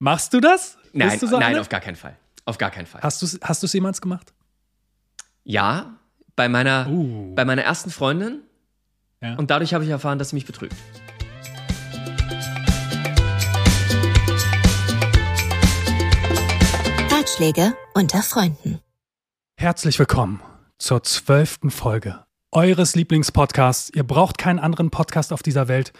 Machst du das? Nein, du so nein, eine? auf gar keinen Fall. Auf gar keinen Fall. Hast du es hast du's jemals gemacht? Ja, bei meiner, Uh. bei meiner ersten Freundin. Ja. Und dadurch habe ich erfahren, dass sie mich betrügt. Ratschläge unter Freunden. Herzlich willkommen zur zwölften Folge eures Lieblingspodcasts. Ihr braucht keinen anderen Podcast auf dieser Welt.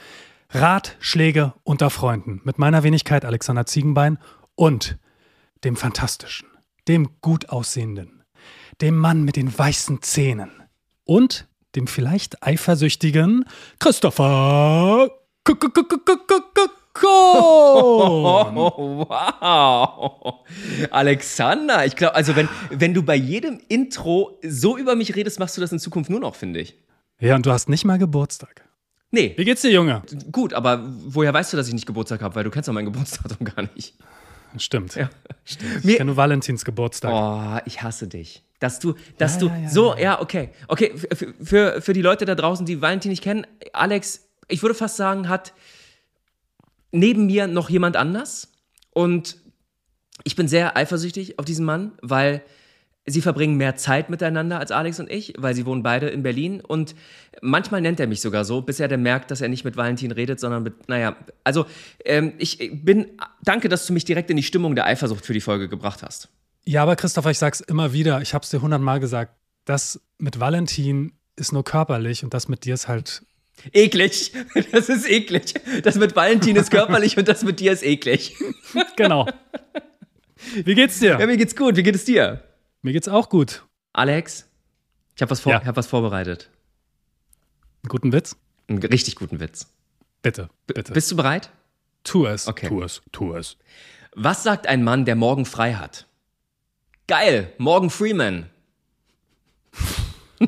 Ratschläge unter Freunden mit meiner Wenigkeit Alexander Ziegenbein und dem fantastischen, dem gut aussehenden, dem Mann mit den weißen Zähnen und dem vielleicht eifersüchtigen Christopher K-. Oh, wow. Alexander, ich glaube, also wenn, wenn du bei jedem Intro so über mich redest, machst du das in Zukunft nur noch, finde ich. Ja, und du hast nicht mal Geburtstag. Nee, Wie geht's dir, Junge? gut, aber woher weißt du, dass ich nicht Geburtstag habe? Weil du kennst doch mein Geburtsdatum gar nicht. Stimmt. Ja. Ich Mir- kenne nur Valentins Geburtstag. Oh, ich hasse dich. Dass du, dass Ja, du, ja, ja, so, ja. ja, okay. Okay, für, für, für die Leute da draußen, die Valentin nicht kennen, Alex, ich würde fast sagen, hat neben mir noch jemand anders. Und ich bin sehr eifersüchtig auf diesen Mann, weil sie verbringen mehr Zeit miteinander als Alex und ich, weil sie wohnen beide in Berlin. Und manchmal nennt er mich sogar so, bis er dann merkt, dass er nicht mit Valentin redet, sondern mit, naja, also ähm, ich bin, danke, dass du mich direkt in die Stimmung der Eifersucht für die Folge gebracht hast. Ja, aber Christopher, ich sag's immer wieder, ich hab's dir hundertmal gesagt, das mit Valentin ist nur körperlich und das mit dir ist halt. Eklig. Das ist eklig. Das mit Valentin ist körperlich und das mit dir ist eklig. Genau. Wie geht's dir? Ja, mir geht's gut. Wie geht es dir? Mir geht's auch gut. Alex, ich habe was, vor Ja. hab was vorbereitet. Einen guten Witz? Einen richtig guten Witz. Bitte, bitte. Bist du bereit? tu es. Okay. Tu es, tu es. Was sagt ein Mann, der morgen frei hat? Geil, Morgan Freeman.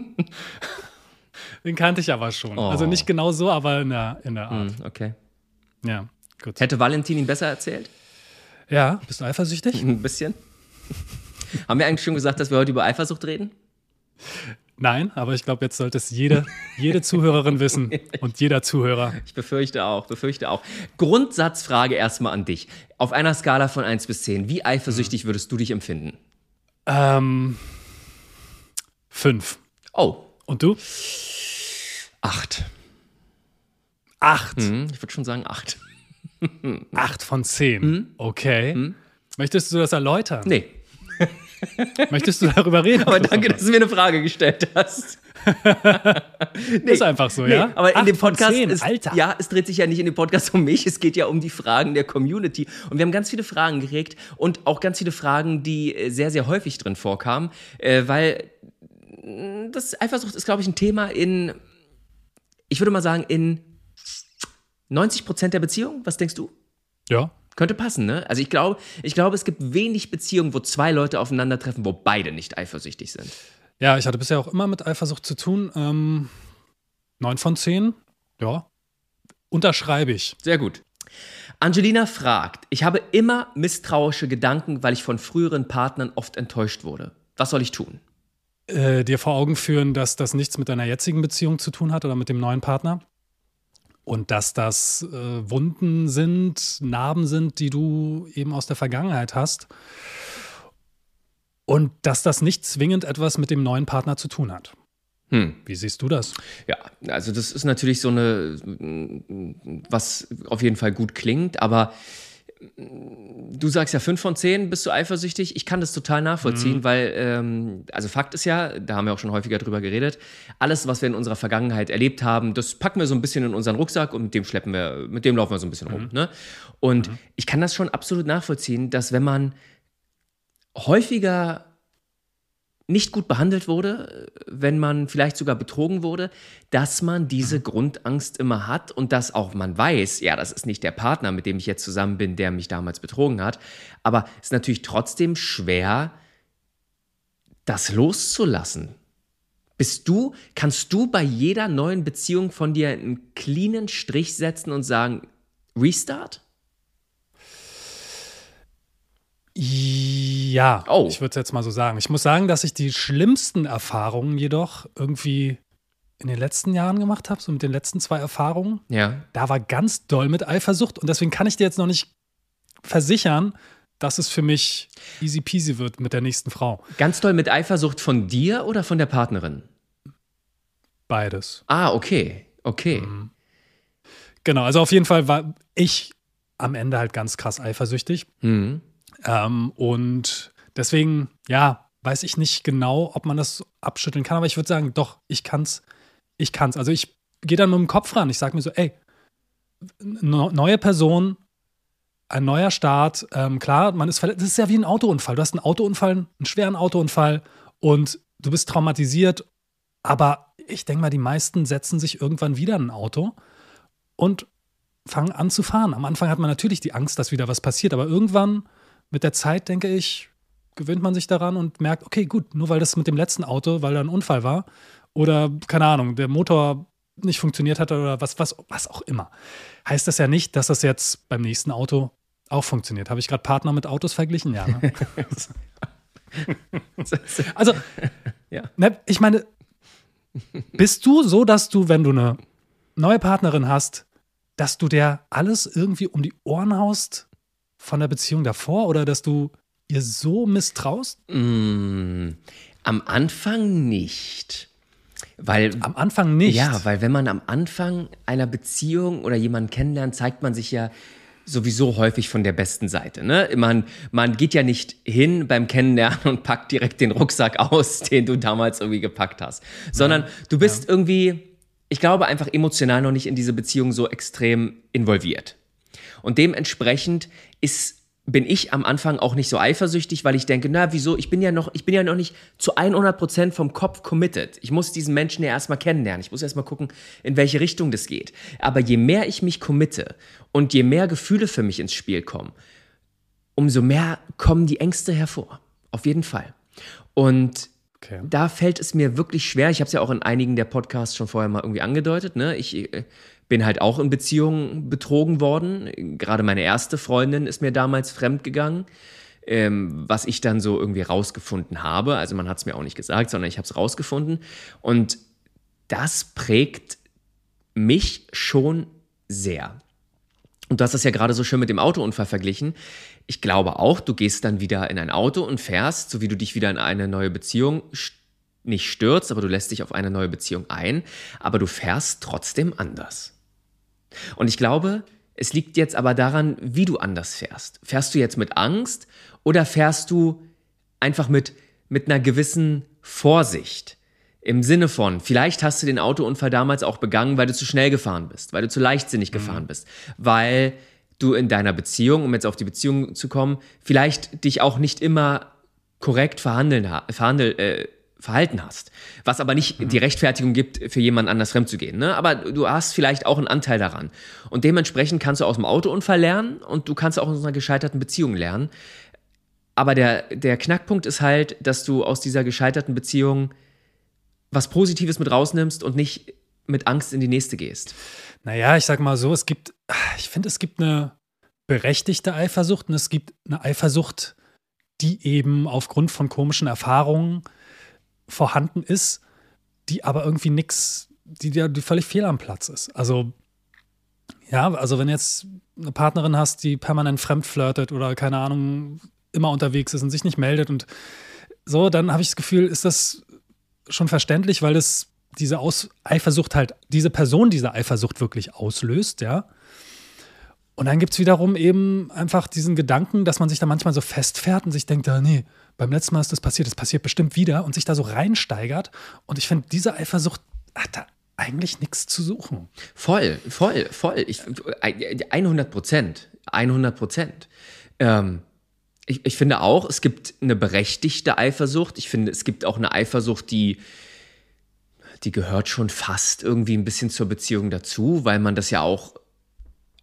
Den kannte ich aber schon. Oh. Also nicht genau so, aber in der, in der Art. Hm, okay. Ja, gut. Hätte Valentin ihn besser erzählt? Ja, bist du eifersüchtig? Ein bisschen. Haben wir eigentlich schon gesagt, dass wir heute über Eifersucht reden? Nein, aber ich glaube, jetzt sollte es jede, jede Zuhörerin wissen und jeder Zuhörer. Ich befürchte auch, befürchte auch. Grundsatzfrage erstmal an dich. Auf einer Skala von 1 bis 10, wie eifersüchtig würdest du dich empfinden? Ähm, fünf. Oh, Und du? 8. Acht. Hm, ich würde schon sagen 8. Acht von zehn. Hm? Okay. Möchtest du das erläutern? Nee, Möchtest du darüber reden? aber danke, dass du mir eine Frage gestellt hast. nee, Ist einfach so, nee, ja? aber in dem Podcast zehn, ist, Alter. ja, es dreht sich ja nicht in dem Podcast um mich, es geht ja um die Fragen der Community und wir haben ganz viele Fragen geregt und auch ganz viele Fragen, die äh, sehr sehr häufig drin vorkamen, äh, weil mh, das Eifersucht ist glaube ich ein Thema in ich würde mal sagen in 90 Prozent der Beziehungen. Was denkst du? Ja. Könnte passen, ne? Also ich glaube, ich glaube, es gibt wenig Beziehungen, wo zwei Leute aufeinandertreffen, wo beide nicht eifersüchtig sind. Ja, ich hatte bisher auch immer mit Eifersucht zu tun. Ähm, neun von zehn. Ja. Unterschreibe ich. Sehr gut. Angelina fragt, ich habe immer misstrauische Gedanken, weil ich von früheren Partnern oft enttäuscht wurde. Was soll ich tun? Äh, dir vor Augen führen, dass das nichts mit deiner jetzigen Beziehung zu tun hat oder mit dem neuen Partner. Und dass das äh, Wunden sind, Narben sind, die du eben aus der Vergangenheit hast. Und dass das nicht zwingend etwas mit dem neuen Partner zu tun hat. Hm. Wie siehst du das? Ja, also das ist natürlich so eine, was auf jeden Fall gut klingt, aber du sagst ja fünf von zehn bist du eifersüchtig. Ich kann das total nachvollziehen, weil, ähm, also Fakt ist ja, da haben wir auch schon häufiger drüber geredet, alles, was wir in unserer Vergangenheit erlebt haben, das packen wir so ein bisschen in unseren Rucksack und mit dem schleppen wir, mit dem laufen wir so ein bisschen rum. Ne? Und ich kann das schon absolut nachvollziehen, dass wenn man häufiger nicht gut behandelt wurde, wenn man vielleicht sogar betrogen wurde, dass man diese Grundangst immer hat und dass auch man weiß, ja, das ist nicht der Partner, mit dem ich jetzt zusammen bin, der mich damals betrogen hat, aber es ist natürlich trotzdem schwer, das loszulassen. Bist du, kannst du bei jeder neuen Beziehung von dir einen cleanen Strich setzen und sagen, Restart? Ja, Oh. ich würde es jetzt mal so sagen. Ich muss sagen, dass ich die schlimmsten Erfahrungen jedoch irgendwie in den letzten Jahren gemacht habe, so mit den letzten zwei Erfahrungen. Ja. Da war ganz doll mit Eifersucht und deswegen kann ich dir jetzt noch nicht versichern, dass es für mich easy peasy wird mit der nächsten Frau. Ganz doll mit Eifersucht von dir oder von der Partnerin? Beides. Ah, okay. Okay. Mhm. Genau, also auf jeden Fall war ich am Ende halt ganz krass eifersüchtig. Mhm. Ähm, und deswegen, ja, weiß ich nicht genau, ob man das abschütteln kann, aber ich würde sagen, doch, ich kann's, ich kann's. Also ich gehe dann mit dem Kopf ran. Ich sage mir so, ey, neue Person, ein neuer Start. Ähm, klar, man ist verletzt. Das ist ja wie ein Autounfall. Du hast einen Autounfall, einen schweren Autounfall und du bist traumatisiert. Aber ich denke mal, die meisten setzen sich irgendwann wieder in ein Auto und fangen an zu fahren. Am Anfang hat man natürlich die Angst, dass wieder was passiert, aber irgendwann mit der Zeit, denke ich, gewöhnt man sich daran und merkt, okay, gut, nur weil das mit dem letzten Auto, weil da ein Unfall war oder keine Ahnung, der Motor nicht funktioniert hat oder was, was, was auch immer, heißt das ja nicht, dass das jetzt beim nächsten Auto auch funktioniert. Habe ich gerade Partner mit Autos verglichen? Ja. Ne? also, ja. Ne, ich meine, bist du so, dass du, wenn du eine neue Partnerin hast, dass du der alles irgendwie um die Ohren haust von der Beziehung davor oder dass du ihr so misstraust? Mm, am Anfang nicht. Weil, am Anfang nicht. Ja, weil wenn man am Anfang einer Beziehung oder jemanden kennenlernt, zeigt man sich ja sowieso häufig von der besten Seite. Ne? Man, man geht ja nicht hin beim Kennenlernen und packt direkt den Rucksack aus, den du damals irgendwie gepackt hast, sondern du bist ja. irgendwie, ich glaube, einfach emotional noch nicht in diese Beziehung so extrem involviert. Und dementsprechend ist bin ich am Anfang auch nicht so eifersüchtig, weil ich denke, na, wieso? Ich bin ja noch, ich bin ja noch nicht zu 100 Prozent vom Kopf committed. Ich muss diesen Menschen ja erstmal kennenlernen. Ich muss erstmal gucken, in welche Richtung das geht. Aber je mehr ich mich committe und je mehr Gefühle für mich ins Spiel kommen, umso mehr kommen die Ängste hervor. Auf jeden Fall. Und okay. da fällt es mir wirklich schwer. Ich habe es ja auch in einigen der Podcasts schon vorher mal irgendwie angedeutet. Ne? Ich äh, bin halt auch in Beziehungen betrogen worden. Gerade meine erste Freundin ist mir damals fremd gegangen. Ähm, was ich dann so irgendwie rausgefunden habe. Also man hat es mir auch nicht gesagt, sondern ich habe es rausgefunden. Und das prägt mich schon sehr. Und du hast das ja gerade so schön mit dem Autounfall verglichen. Ich glaube auch, du gehst dann wieder in ein Auto und fährst, so wie du dich wieder in eine neue Beziehung nicht stürzt, aber du lässt dich auf eine neue Beziehung ein, aber du fährst trotzdem anders. Und ich glaube, es liegt jetzt aber daran, wie du anders fährst. Fährst du jetzt mit Angst oder fährst du einfach mit, mit einer gewissen Vorsicht? Im Sinne von, vielleicht hast du den Autounfall damals auch begangen, weil du zu schnell gefahren bist, weil du zu leichtsinnig mhm. gefahren bist, weil du in deiner Beziehung, um jetzt auf die Beziehung zu kommen, vielleicht dich auch nicht immer korrekt verhandeln, verhandel, äh, verhalten hast. Was aber nicht mhm. die Rechtfertigung gibt, für jemanden anders fremd zu gehen. Ne? Aber du hast vielleicht auch einen Anteil daran. Und dementsprechend kannst du aus dem Autounfall lernen und du kannst auch aus einer gescheiterten Beziehung lernen. Aber der, der Knackpunkt ist halt, dass du aus dieser gescheiterten Beziehung was Positives mit rausnimmst und nicht mit Angst in die nächste gehst. Naja, ich sag mal so, es gibt, ich finde, es gibt eine berechtigte Eifersucht und es gibt eine Eifersucht, die eben aufgrund von komischen Erfahrungen vorhanden ist, die aber irgendwie nichts, die, die völlig fehl am Platz ist. Also, ja, also wenn jetzt eine Partnerin hast, die permanent fremd flirtet oder keine Ahnung, immer unterwegs ist und sich nicht meldet und so, dann habe ich das Gefühl, ist das schon verständlich, weil das diese Aus Eifersucht halt, diese Person diese Eifersucht wirklich auslöst, ja. Und dann gibt es wiederum eben einfach diesen Gedanken, dass man sich da manchmal so festfährt und sich denkt, ah, nee, beim letzten Mal ist das passiert, das passiert bestimmt wieder und sich da so reinsteigert. Und ich finde, diese Eifersucht hat da eigentlich nichts zu suchen. Voll, voll, voll. Ich, 100 Prozent. 100 Prozent. Ähm, ich, ich finde auch, es gibt eine berechtigte Eifersucht. Ich finde, es gibt auch eine Eifersucht, die, die gehört schon fast irgendwie ein bisschen zur Beziehung dazu, weil man das ja auch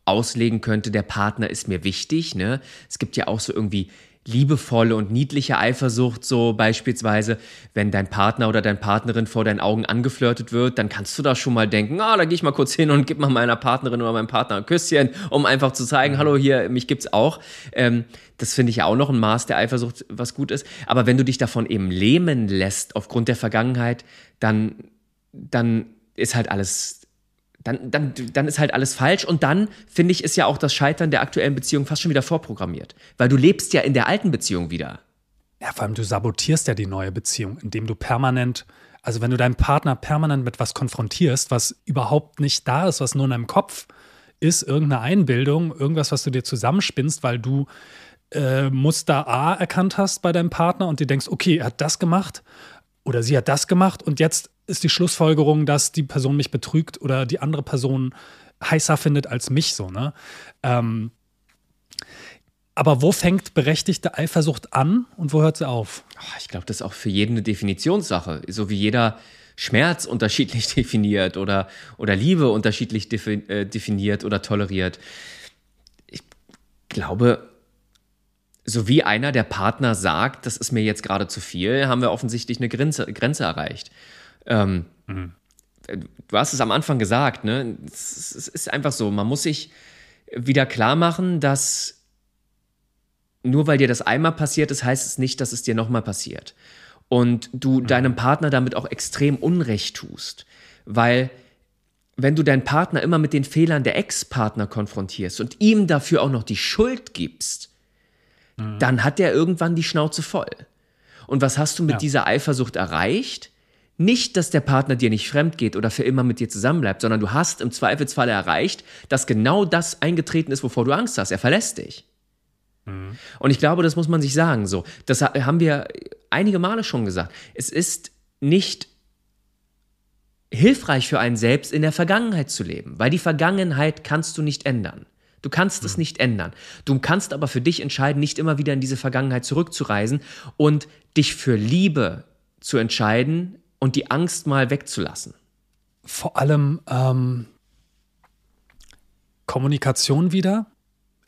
auslegen könnte, der Partner ist mir wichtig. Ne? Es gibt ja auch so irgendwie liebevolle und niedliche Eifersucht, so beispielsweise, wenn dein Partner oder deine Partnerin vor deinen Augen angeflirtet wird, dann kannst du da schon mal denken, ah, da gehe ich mal kurz hin und gib mal meiner Partnerin oder meinem Partner ein Küsschen, um einfach zu zeigen, mhm. hallo, hier, mich gibt's auch. Ähm, das finde ich ja auch noch ein Maß der Eifersucht, was gut ist. Aber wenn du dich davon eben lähmen lässt aufgrund der Vergangenheit, dann, dann ist halt alles dann, dann, dann ist halt alles falsch. Und dann, finde ich, ist ja auch das Scheitern der aktuellen Beziehung fast schon wieder vorprogrammiert. Weil du lebst ja in der alten Beziehung wieder. Ja, vor allem du sabotierst ja die neue Beziehung, indem du permanent, also wenn du deinen Partner permanent mit was konfrontierst, was überhaupt nicht da ist, was nur in deinem Kopf ist, irgendeine Einbildung, irgendwas, was du dir zusammenspinnst, weil du äh, Muster A erkannt hast bei deinem Partner und dir denkst, okay, er hat das gemacht oder sie hat das gemacht und jetzt ist die Schlussfolgerung, dass die Person mich betrügt oder die andere Person heißer findet als mich so, ne? Ähm, aber wo fängt berechtigte Eifersucht an und wo hört sie auf? Ich glaube, das ist auch für jeden eine Definitionssache. So wie jeder Schmerz unterschiedlich definiert oder, oder Liebe unterschiedlich äh, definiert oder toleriert. Ich glaube, so wie einer der Partner sagt, das ist mir jetzt gerade zu viel, haben wir offensichtlich eine Grenze, Grenze erreicht. Ähm, mhm. Du hast es am Anfang gesagt, ne? Es, es ist einfach so, man muss sich wieder klar machen, dass nur weil dir das einmal passiert ist, heißt es nicht, dass es dir nochmal passiert. Und du mhm. deinem Partner damit auch extrem Unrecht tust. Weil wenn du deinen Partner immer mit den Fehlern der Ex-Partner konfrontierst und ihm dafür auch noch die Schuld gibst, Mhm. dann hat der irgendwann die Schnauze voll. Und was hast du mit ja. dieser Eifersucht erreicht? Nicht, dass der Partner dir nicht fremd geht oder für immer mit dir zusammenbleibt, sondern du hast im Zweifelsfall erreicht, dass genau das eingetreten ist, wovor du Angst hast. Er verlässt dich. Mhm. Und ich glaube, das muss man sich sagen. So, das haben wir einige Male schon gesagt. Es ist nicht hilfreich für einen selbst, in der Vergangenheit zu leben, weil die Vergangenheit kannst du nicht ändern. Du kannst es mhm. nicht ändern. Du kannst aber für dich entscheiden, nicht immer wieder in diese Vergangenheit zurückzureisen und dich für Liebe zu entscheiden und die Angst mal wegzulassen. Vor allem ähm, Kommunikation wieder.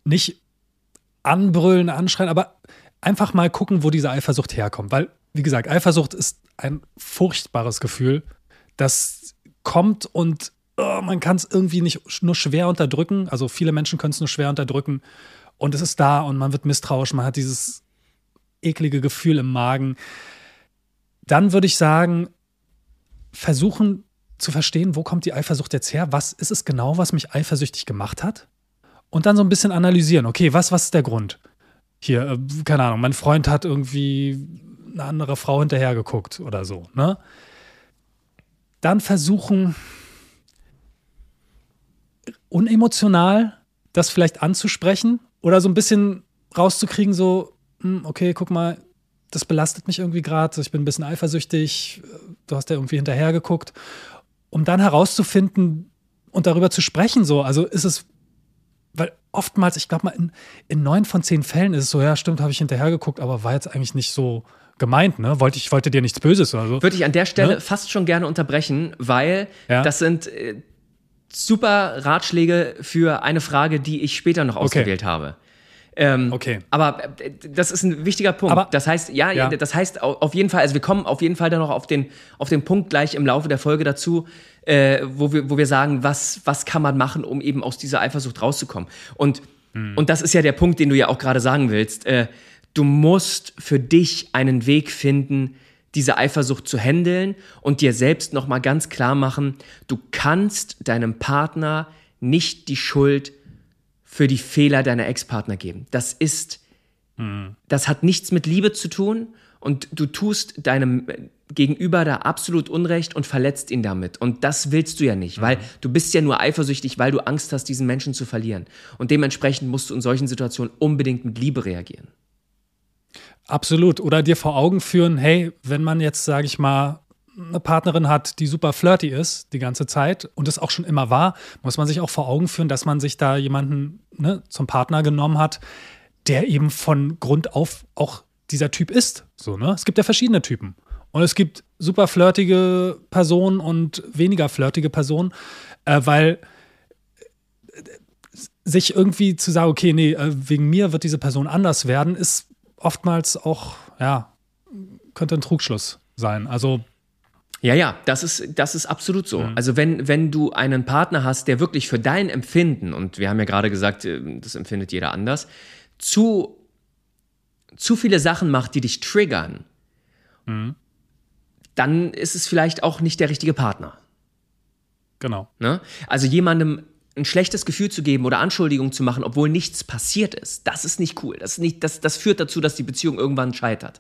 Nicht anbrüllen, anschreien, aber einfach mal gucken, wo diese Eifersucht herkommt. Weil, wie gesagt, Eifersucht ist ein furchtbares Gefühl, das kommt und oh, man kann es irgendwie nicht nur schwer unterdrücken. Also viele Menschen können es nur schwer unterdrücken. Und es ist da und man wird misstrauisch, man hat dieses eklige Gefühl im Magen. Dann würde ich sagen, versuchen zu verstehen, wo kommt die Eifersucht jetzt her? Was ist es genau, was mich eifersüchtig gemacht hat? Und dann so ein bisschen analysieren. Okay, was, was ist der Grund? Hier, äh, keine Ahnung, mein Freund hat irgendwie eine andere Frau hinterhergeguckt oder so, ne? Dann versuchen, unemotional das vielleicht anzusprechen oder so ein bisschen rauszukriegen, so, hm, okay, guck mal, das belastet mich irgendwie gerade, ich bin ein bisschen eifersüchtig, du hast ja irgendwie hinterhergeguckt, um dann herauszufinden und darüber zu sprechen, so, also ist es, weil oftmals, ich glaube mal, in, in neun von zehn Fällen ist es so, ja, stimmt, habe ich hinterhergeguckt, aber war jetzt eigentlich nicht so gemeint, ne? Wollte ich wollte dir nichts Böses oder so. Würde ich an der Stelle ne? fast schon gerne unterbrechen, weil ja? das sind äh, super Ratschläge für eine Frage, die ich später noch ausgewählt okay. habe. Ähm, okay. Aber äh, das ist ein wichtiger Punkt. Aber, das heißt, ja, ja, das heißt auf jeden Fall, also wir kommen auf jeden Fall dann noch auf den, auf den Punkt gleich im Laufe der Folge dazu, äh, wo, wir, wo wir sagen, was, was kann man machen, um eben aus dieser Eifersucht rauszukommen. Und, hm. und das ist ja der Punkt, den du ja auch gerade sagen willst. Äh, du musst für dich einen Weg finden, diese Eifersucht zu handeln und dir selbst nochmal ganz klar machen, du kannst deinem Partner nicht die Schuld für die Fehler deiner Ex-Partner geben. Das ist, mhm. das hat nichts mit Liebe zu tun und du tust deinem Gegenüber da absolut Unrecht und verletzt ihn damit. Und das willst du ja nicht, mhm. weil du bist ja nur eifersüchtig, weil du Angst hast, diesen Menschen zu verlieren. Und dementsprechend musst du in solchen Situationen unbedingt mit Liebe reagieren. Absolut. Oder dir vor Augen führen, hey, wenn man jetzt, sage ich mal, eine Partnerin hat, die super flirty ist die ganze Zeit und es auch schon immer war, muss man sich auch vor Augen führen, dass man sich da jemanden ne, zum Partner genommen hat, der eben von Grund auf auch dieser Typ ist. So, ne? Es gibt ja verschiedene Typen. Und es gibt super flirtige Personen und weniger flirtige Personen, äh, weil äh, sich irgendwie zu sagen, okay, nee, äh, wegen mir wird diese Person anders werden, ist oftmals auch, ja, könnte ein Trugschluss sein. Also ja, ja, das ist, das ist absolut so. Mhm. Also wenn, wenn du einen Partner hast, der wirklich für dein Empfinden, und wir haben ja gerade gesagt, äh, das empfindet jeder anders, zu, zu viele Sachen macht, die dich triggern, mhm. dann ist es vielleicht auch nicht der richtige Partner. Genau. Ne? Also jemandem ein schlechtes Gefühl zu geben oder Anschuldigungen zu machen, obwohl nichts passiert ist, das ist nicht cool. Das, ist nicht, das, das führt dazu, dass die Beziehung irgendwann scheitert.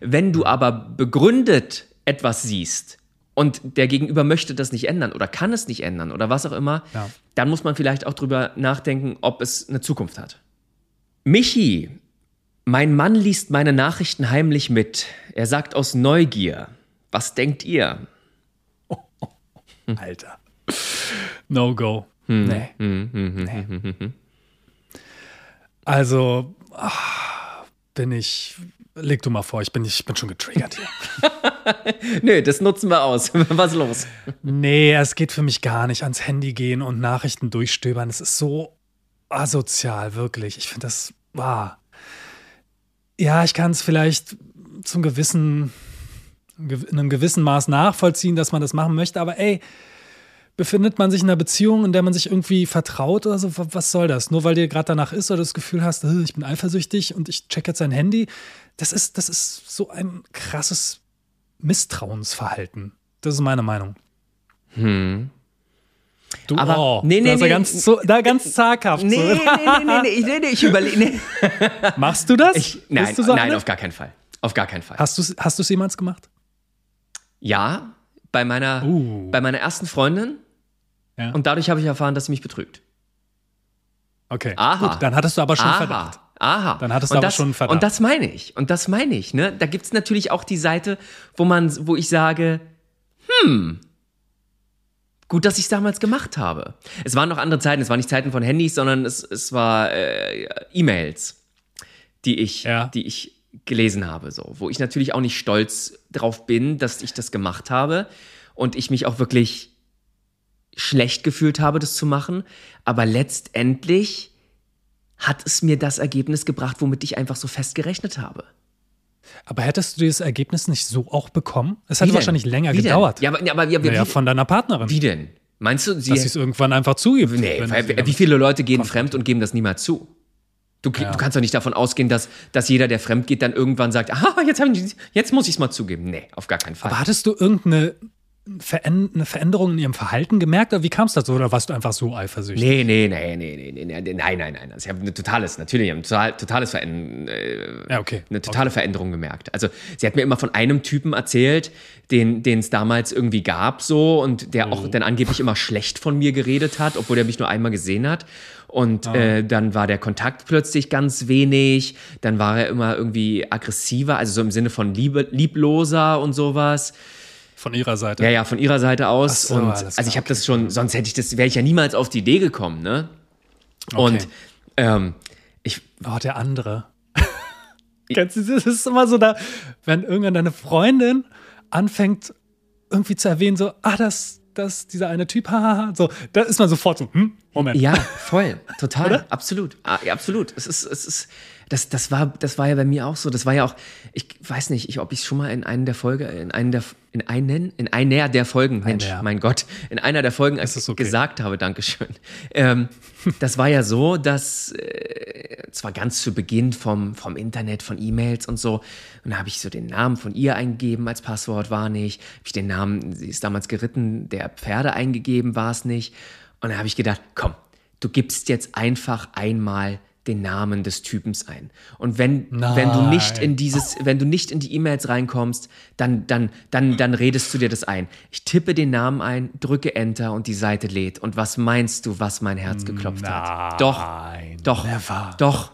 Wenn du aber begründet etwas siehst und der Gegenüber möchte das nicht ändern oder kann es nicht ändern oder was auch immer, Ja. dann muss man vielleicht auch drüber nachdenken, ob es eine Zukunft hat. Michi, mein Mann liest meine Nachrichten heimlich mit. Er sagt aus Neugier. Was denkt ihr? Alter. No go. Hm. Nee. nee. Also ah, bin ich. Leg du mal vor, ich bin, ich bin schon getriggert hier. Nö, das nutzen wir aus. Was los? nee, es geht für mich gar nicht ans Handy gehen und Nachrichten durchstöbern. Es ist so asozial, wirklich. Ich finde das wahr. Ja, ich kann es vielleicht zum gewissen, in einem gewissen Maß nachvollziehen, dass man das machen möchte, aber ey, befindet man sich in einer Beziehung, in der man sich irgendwie vertraut oder so, was soll das? Nur weil dir gerade danach ist oder das Gefühl hast, äh, ich bin eifersüchtig und ich check jetzt sein Handy, das ist, das ist so ein krasses Misstrauensverhalten. Das ist meine Meinung. Hm. Du, Aber- oh, nee, nee, nee. ganz, so, da ganz zaghaft. Nee, so. nee, nee, nee, nee, nee, ich überlege. Nee. Machst du das? Ich, nein, du nein, auf gar keinen Fall. Auf gar keinen Fall. Hast du es hast du's jemals gemacht? Ja, bei meiner, Uh. bei meiner ersten Freundin. Ja. Und dadurch habe ich erfahren, dass sie mich betrügt. Okay, Aha. gut, dann hattest du aber schon Aha, Verdacht. Aha. Dann hattest du und aber das, schon Verdacht. Und das meine ich. Und das meine ich. Ne? Da gibt es natürlich auch die Seite, wo man, wo ich sage, hm, gut, dass ich es damals gemacht habe. Es waren noch andere Zeiten. Es waren nicht Zeiten von Handys, sondern es, es war äh, E-Mails, die ich, Ja. die ich gelesen habe, so, wo ich natürlich auch nicht stolz drauf bin, dass ich das gemacht habe und ich mich auch wirklich schlecht gefühlt habe, das zu machen. Aber letztendlich hat es mir das Ergebnis gebracht, womit ich einfach so fest gerechnet habe. Aber hättest du dieses Ergebnis nicht so auch bekommen? Es hätte wahrscheinlich länger Wie gedauert. Ja, aber, ja, aber ja, naja, wie, von deiner Partnerin. wie denn? Meinst du, sie. dass sie es irgendwann einfach zugibt. nee, wie viele Leute gehen fremd und geben das niemals zu? Du, Ja. du kannst doch nicht davon ausgehen, dass, dass jeder, der fremd geht, dann irgendwann sagt, ah, jetzt, ich, jetzt muss ich es mal zugeben. Nee, auf gar keinen Fall. Aber hattest du irgendeine eine Veränderung in ihrem Verhalten gemerkt? Oder wie kam es dazu? Oder warst du einfach so eifersüchtig? Nee, nee, nee, nee, nee, nee, nee, nein, nein, nein. Also ich habe ein totales, natürlich, ein total, totales Verändern, äh, Ja, okay. eine totale Veränderung gemerkt. Also sie hat mir immer von einem Typen erzählt, den es damals irgendwie gab so und der Mhm. auch dann angeblich immer schlecht von mir geredet hat, obwohl er mich nur einmal gesehen hat. Und Ah. äh, dann war der Kontakt plötzlich ganz wenig. Dann war er immer irgendwie aggressiver, also so im Sinne von Liebe, liebloser und sowas. Von ihrer Seite. Ja, ja, von ihrer Seite aus. So, und also ich habe das schon, sonst hätte ich das, wäre ich ja niemals auf die Idee gekommen, ne? Und ähm, ich, Oh, der andere. Kennst du das? Ist immer so da, wenn irgendwann deine Freundin anfängt, irgendwie zu erwähnen, so, ah, das, das, dieser eine Typ, hahaha, so, da ist man sofort so, hm, Moment. ja, voll, total, absolut, ah, ja, absolut. Es ist, es ist, das, das war, das war ja bei mir auch so. Das war ja auch, ich weiß nicht, ich, ob ich schon mal in einen der Folge, in einen der, in einen, in einer der Folgen, Mensch, der. mein Gott, in einer der Folgen ist okay. gesagt habe, Dankeschön. Ähm, das war ja so, dass äh, zwar ganz zu Beginn vom, vom Internet, von E-Mails und so, und da habe ich so den Namen von ihr eingegeben als Passwort, war nicht. Habe ich den Namen, sie ist damals geritten, der Pferde eingegeben, war es nicht. Und dann habe ich gedacht, komm, du gibst jetzt einfach einmal den Namen des Typens ein. Und wenn, wenn du nicht in dieses, wenn du nicht in die E-Mails reinkommst, dann, dann, dann, dann redest du dir das ein. Ich tippe den Namen ein, drücke Enter und die Seite lädt. Und was meinst du, was mein Herz geklopft hat? Doch, Nein, doch, never. doch.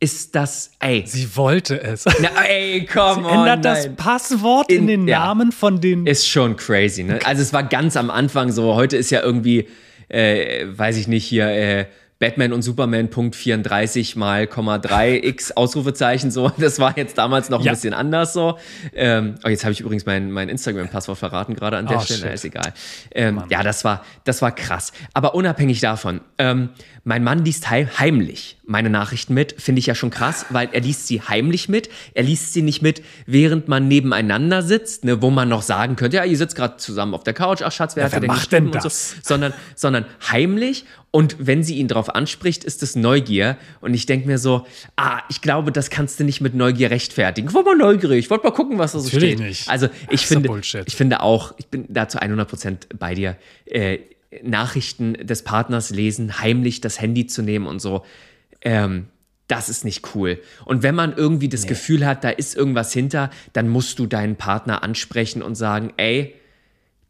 Ist das, ey, Sie wollte es. na, ey, komm, Sie ändert das nein. Passwort in, In- den ja. Namen von den. Ist schon crazy, ne? Also es war ganz am Anfang so. Heute ist ja irgendwie, äh, weiß ich nicht, hier äh, Batman und Superman Punkt 34 mal Komma 3 x Ausrufezeichen so. Das war jetzt damals noch ein Ja. bisschen anders so. Ähm, oh, jetzt habe ich übrigens mein, mein Instagram-Passwort verraten gerade an der Oh, Stelle. shit. Ist egal. Ähm, ja, das war, das war krass. Aber unabhängig davon, ähm, mein Mann liest heim, heimlich meine Nachrichten mit. Finde ich ja schon krass, weil er liest sie heimlich mit. Er liest sie nicht mit, während man nebeneinander sitzt, ne, wo man noch sagen könnte, ja, ihr sitzt gerade zusammen auf der Couch, ach Schatz, wer Ja, hat wer denn macht denn und so. das? Sondern, sondern heimlich Und wenn sie ihn darauf anspricht, ist es Neugier. Und ich denke mir so, ah, ich glaube, das kannst du nicht mit Neugier rechtfertigen. Ich war mal neugierig, ich wollte mal gucken, was da so Natürlich steht. nicht. Also ich finde, ich finde auch, ich bin da zu 100% bei dir. Äh, Nachrichten des Partners lesen, heimlich das Handy zu nehmen und so. Ähm, das ist nicht cool. Und wenn man irgendwie das Gefühl hat, da ist irgendwas hinter, dann musst du deinen Partner ansprechen und sagen, ey,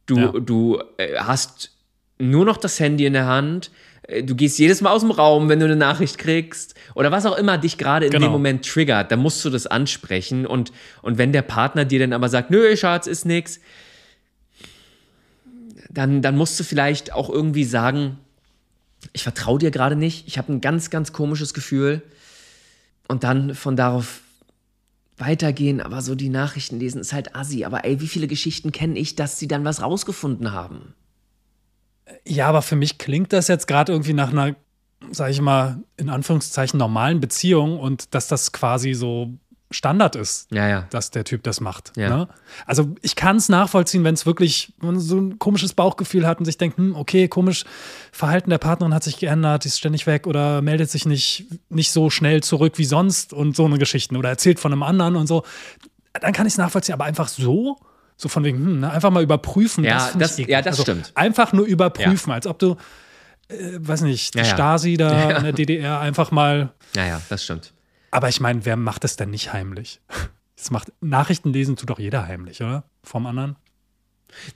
du, Ja. du äh, hast nur noch das Handy in der Hand, äh, du gehst jedes Mal aus dem Raum, wenn du eine Nachricht kriegst oder was auch immer dich gerade in Genau. dem Moment triggert, dann musst du das ansprechen und, und wenn der Partner dir dann aber sagt, nö, Schatz, ist nix, dann, dann musst du vielleicht auch irgendwie sagen, ich vertraue dir gerade nicht, ich habe ein ganz, ganz komisches Gefühl und dann von darauf weitergehen, aber so die Nachrichten lesen ist halt assi. Aber ey, wie viele Geschichten kenne ich, dass sie dann was rausgefunden haben? Ja, aber für mich klingt das jetzt gerade irgendwie nach einer, sag ich mal, in Anführungszeichen normalen Beziehung und dass das quasi so Standard ist, Ja, ja. dass der Typ das macht. Ja. Ne? Also ich kann es nachvollziehen, wenn es wirklich so ein komisches Bauchgefühl hat und sich denkt, hm, okay, komisch, Verhalten der Partnerin hat sich geändert, die ist ständig weg oder meldet sich nicht, nicht so schnell zurück wie sonst und so eine Geschichten oder erzählt von einem anderen und so. Dann kann ich es nachvollziehen, aber einfach so, so von wegen, hm, ne, einfach mal überprüfen. Ja, das- eklig. ja, das also stimmt. Einfach nur überprüfen, als ob du, äh, weiß nicht, die. Stasi da in der DDR einfach mal Ja, ja, das stimmt. Aber ich meine, wer macht das denn nicht heimlich? Das macht Nachrichten lesen tut doch jeder heimlich, oder? Vom anderen.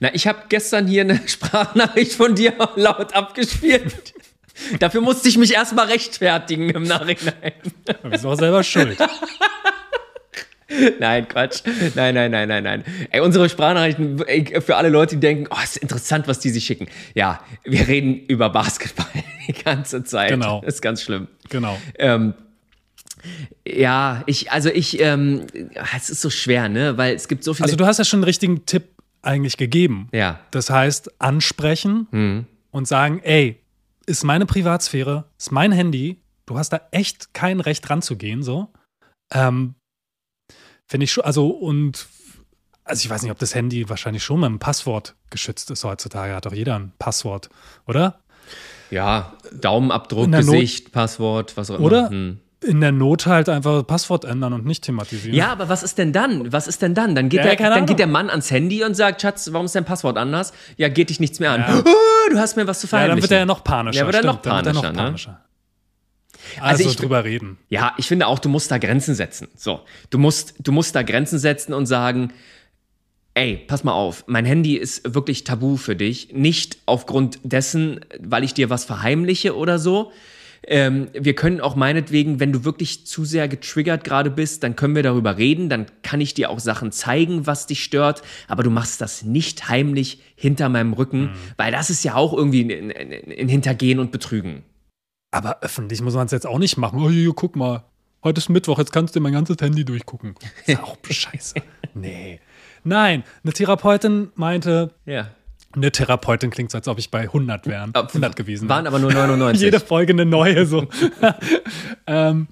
Na, ich habe gestern hier eine Sprachnachricht von dir laut abgespielt. Dafür musste ich mich erstmal rechtfertigen im Nachhinein. Du bist auch selber schuld. Nein, Quatsch. Nein, nein, nein, nein, nein. Ey, unsere Sprachnachrichten, ey, für alle Leute, die denken, oh, ist interessant, was die sich schicken. Ja, wir reden über Basketball die ganze Zeit. Genau. Das ist ganz schlimm. Genau. Ähm, ja, ich, also ich, ähm, es ist so schwer, ne? Weil es gibt so viele. Also du hast ja schon einen richtigen Tipp eigentlich gegeben. ja. Das heißt, ansprechen Hm. und sagen, ey, ist meine Privatsphäre, ist mein Handy, du hast da echt kein Recht ranzugehen, so. Ähm, Finde ich schon, also und also ich weiß nicht, ob das Handy wahrscheinlich schon mit einem Passwort geschützt ist heutzutage. Hat doch jeder ein Passwort, oder? Ja, Daumenabdruck, Not- Gesicht, Passwort, was auch immer. Oder? Hm. In der Not halt einfach das Passwort ändern und nicht thematisieren. Ja, aber was ist denn dann? Was ist denn dann? Dann geht, Ja, der, dann geht der Mann ans Handy und sagt, Schatz, warum ist dein Passwort anders? Ja, geht dich nichts mehr an. Ja. Oh, du hast mir was zu Ja, verheimlichen. dann wird er ja noch panischer. Ja, wird er noch dann wird er panischer, ne? panischer. Also Also, ich- drüber reden. Ja, ich finde auch, du musst da Grenzen setzen. So, du musst, du musst da Grenzen setzen und sagen, ey, pass mal auf, mein Handy ist wirklich tabu für dich. Nicht aufgrund dessen, weil ich dir was verheimliche oder so. Ähm, wir können auch meinetwegen, wenn du wirklich zu sehr getriggert gerade bist, dann können wir darüber reden, dann kann ich dir auch Sachen zeigen, was dich stört, aber du machst das nicht heimlich hinter meinem Rücken, weil das ist ja auch irgendwie ein, ein, ein Hintergehen und Betrügen. Aber öffentlich muss man es jetzt auch nicht machen. Oh, hier, guck mal. Heute ist Mittwoch, jetzt kannst du dir mein ganzes Handy durchgucken. Das ist auch scheiße. Nee. Nein, eine Therapeutin meinte, Ja. Eine Therapeutin klingt so, als ob ich bei 100 wären. 100 gewesen Waren aber nur 99. Jede Folge eine neue so. ähm,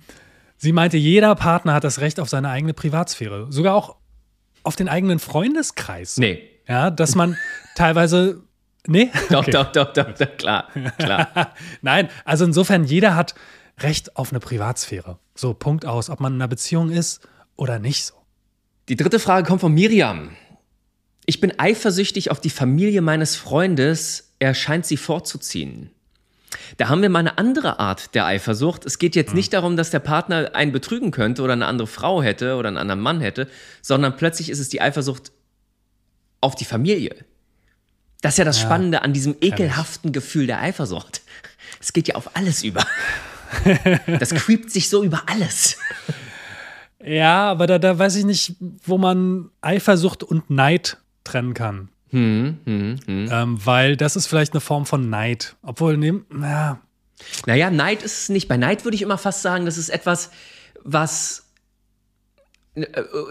sie meinte, jeder Partner hat das Recht auf seine eigene Privatsphäre. Sogar auch auf den eigenen Freundeskreis. Nee. Ja, dass man teilweise. Nee? Doch, Okay. doch, doch, doch, doch, klar, klar. Nein, also insofern, jeder hat Recht auf eine Privatsphäre. So, Punkt aus, ob man in einer Beziehung ist oder nicht so. Die dritte Frage kommt von Miriam. Ich bin eifersüchtig auf die Familie meines Freundes. Er scheint sie vorzuziehen. Da haben wir mal eine andere Art der Eifersucht. Es geht jetzt nicht darum, dass der Partner einen betrügen könnte oder eine andere Frau hätte oder einen anderen Mann hätte, sondern plötzlich ist es die Eifersucht auf die Familie. Das ist ja das Spannende an diesem ekelhaften Gefühl der Eifersucht. Es geht ja auf alles über. Das creept sich so über alles. Ja, aber da, da weiß ich nicht, wo man Eifersucht und Neid trennen kann. Hm, hm, hm. Ähm, weil das ist vielleicht eine Form von Neid. Obwohl, ne, ja, Naja, Neid ist es nicht. Bei Neid würde ich immer fast sagen, das ist etwas, was. äh,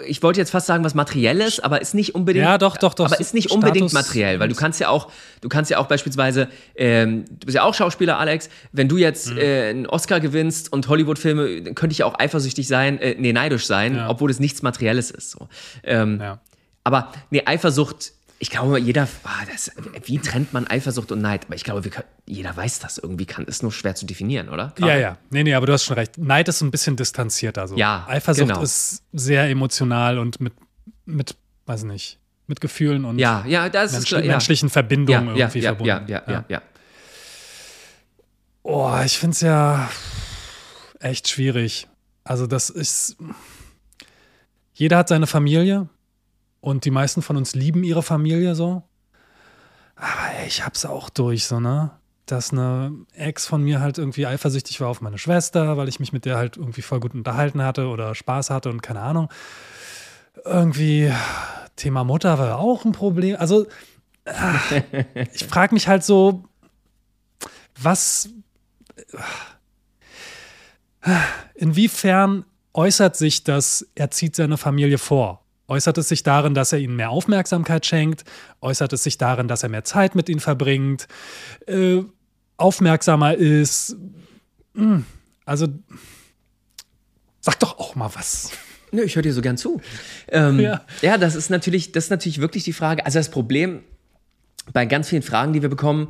Ich wollte jetzt fast sagen, was materielles, aber ist nicht unbedingt. Ja, doch, doch, doch. Aber ist nicht unbedingt Status- materiell, weil du kannst ja auch, du kannst ja auch beispielsweise, ähm, du bist ja auch Schauspieler, Alex. Wenn du jetzt Mhm. äh, einen Oscar gewinnst und Hollywood-Filme, dann könnte ich ja auch eifersüchtig sein, äh, nee, neidisch sein, Ja. obwohl es nichts Materielles ist. So. Ähm, ja. Aber nee, Eifersucht ich glaube, jeder, ah, das, wie trennt man Eifersucht und Neid? Aber ich glaube, können, jeder weiß das irgendwie, kann ist nur schwer zu definieren, oder? Gerade. Ja, ja. Nee, nee, aber du hast schon recht. Neid ist ein bisschen distanzierter. So. Ja, Eifersucht genau. ist sehr emotional und mit, mit, weiß nicht, mit Gefühlen und ja, ja, das mensch ist klar, ja. menschlichen Verbindungen ja, irgendwie ja, verbunden. ja, ja, ja, ja. Oh, ich finde es ja echt schwierig. Also, das ist. Jeder hat seine Familie und die meisten von uns lieben ihre Familie so. Aber ey, ich hab's auch durch, so, ne? Dass eine Ex von mir halt irgendwie eifersüchtig war auf meine Schwester, weil ich mich mit der halt irgendwie voll gut unterhalten hatte oder Spaß hatte und keine Ahnung. Irgendwie Thema Mutter war auch ein Problem. Also, äh, ich frage mich halt so, was Inwiefern äußert sich das, er zieht seine Familie vor? Äußert es sich darin, dass er ihnen mehr Aufmerksamkeit schenkt? Äußert es sich darin, dass er mehr Zeit mit ihnen verbringt? Äh, aufmerksamer ist? Hm, Also, sag doch auch mal was. Nö, ich höre dir so gern zu. Ähm, Ja. ja. das ist natürlich, das ist natürlich wirklich die Frage. Also das Problem bei ganz vielen Fragen, die wir bekommen,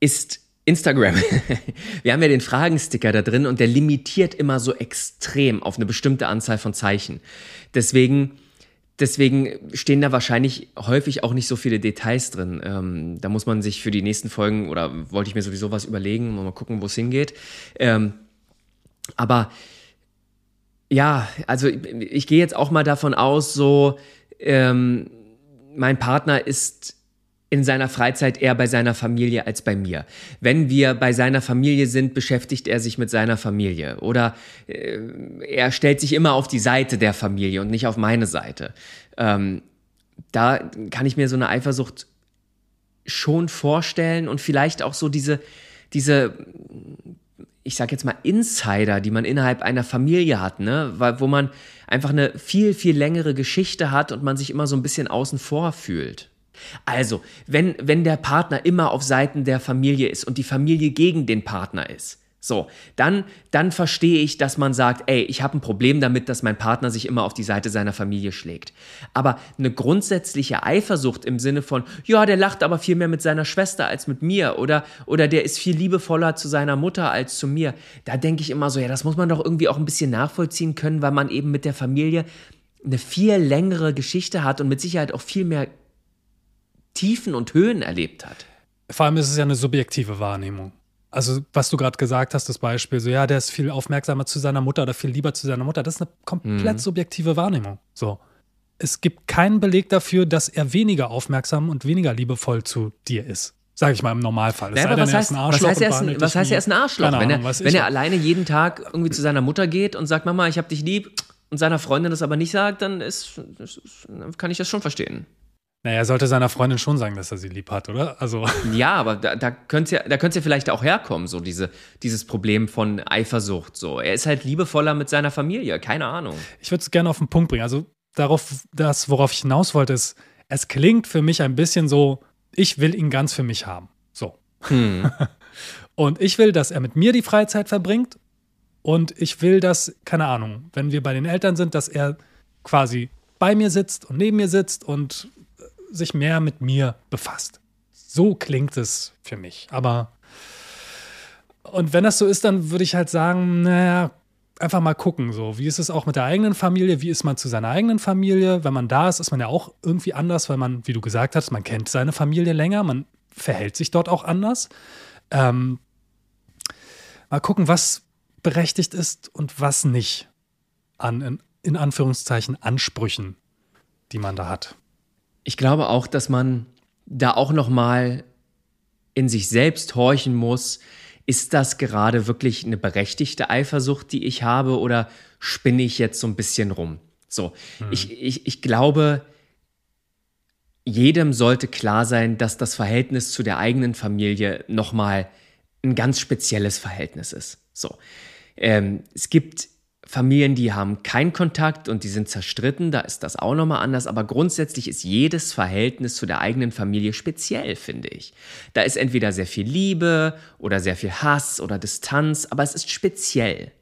ist Instagram. wir haben ja den Fragensticker da drin und der limitiert immer so extrem auf eine bestimmte Anzahl von Zeichen. Deswegen, deswegen stehen da wahrscheinlich häufig auch nicht so viele Details drin. Ähm, da muss man sich für die nächsten Folgen oder wollte ich mir sowieso was überlegen, mal gucken, wo es hingeht. Ähm, aber ja, also ich, ich gehe jetzt auch mal davon aus, so ähm, mein Partner ist in seiner Freizeit eher bei seiner Familie als bei mir. Wenn wir bei seiner Familie sind, beschäftigt er sich mit seiner Familie oder äh, er stellt sich immer auf die Seite der Familie und nicht auf meine Seite. Ähm, da kann ich mir so eine Eifersucht schon vorstellen und vielleicht auch so diese, diese ich sag jetzt mal Insider, die man innerhalb einer Familie hat, ne, weil wo man einfach eine viel viel längere Geschichte hat und man sich immer so ein bisschen außen vor fühlt. Also, wenn wenn der Partner immer auf Seiten der Familie ist und die Familie gegen den Partner ist, so, dann dann verstehe ich, dass man sagt, ey, ich habe ein Problem damit, dass mein Partner sich immer auf die Seite seiner Familie schlägt. Aber eine grundsätzliche Eifersucht im Sinne von, ja, der lacht aber viel mehr mit seiner Schwester als mit mir oder oder der ist viel liebevoller zu seiner Mutter als zu mir. Da denke ich immer so, ja, das muss man doch irgendwie auch ein bisschen nachvollziehen können, weil man eben mit der Familie eine viel längere Geschichte hat und mit Sicherheit auch viel mehr Tiefen und Höhen erlebt hat. Vor allem ist es ja eine subjektive Wahrnehmung. Also, was du gerade gesagt hast, das Beispiel, so, ja, der ist viel aufmerksamer zu seiner Mutter oder viel lieber zu seiner Mutter, das ist eine komplett subjektive Wahrnehmung. So. Es gibt keinen Beleg dafür, dass er weniger aufmerksam und weniger liebevoll zu dir ist. Sag ich mal im Normalfall. Es Ja, sei aber was heißt, ist ein was Arschloch heißt, er ist ein, was heißt, er ist ein Arschloch? Keine Wenn, er, Ahnung, wenn er alleine jeden Tag irgendwie zu seiner Mutter geht und sagt, Mama, ich hab dich lieb, und seiner Freundin das aber nicht sagt, dann ist, ist, dann kann ich das schon verstehen. Naja, er sollte seiner Freundin schon sagen, dass er sie lieb hat, oder? Also, Ja, aber da, da könnte es ja, da könnte ja vielleicht auch herkommen, so diese, dieses Problem von Eifersucht. So, er ist halt liebevoller mit seiner Familie, keine Ahnung. ich würde es gerne auf den Punkt bringen. Also, darauf, das, worauf ich hinaus wollte, ist, es klingt für mich ein bisschen so, ich will ihn ganz für mich haben. So. und ich will, dass er mit mir die Freizeit verbringt. Und ich will, dass, keine Ahnung, wenn wir bei den Eltern sind, dass er quasi bei mir sitzt und neben mir sitzt und sich mehr mit mir befasst. So klingt es für mich. Aber und wenn das so ist, dann würde ich halt sagen, naja, einfach mal gucken, so, wie ist es auch mit der eigenen Familie, wie ist man zu seiner eigenen Familie, wenn man da ist, ist man ja auch irgendwie anders, weil man, wie du gesagt hast, man kennt seine Familie länger, man verhält sich dort auch anders. Ähm, mal gucken, was berechtigt ist und was nicht an, in, in Anführungszeichen, Ansprüchen, die man da hat. Ich glaube auch, dass man da auch noch mal in sich selbst horchen muss. Ist das gerade wirklich eine berechtigte Eifersucht, die ich habe, oder spinne ich jetzt so ein bisschen rum? So, ich, ich, ich glaube, jedem sollte klar sein, dass das Verhältnis zu der eigenen Familie nochmal ein ganz spezielles Verhältnis ist. So, ähm, es gibt Familien, die haben keinen Kontakt und die sind zerstritten, da ist das auch nochmal anders, aber grundsätzlich ist jedes Verhältnis zu der eigenen Familie speziell, finde ich. Da ist entweder sehr viel Liebe oder sehr viel Hass oder Distanz, aber es ist speziell.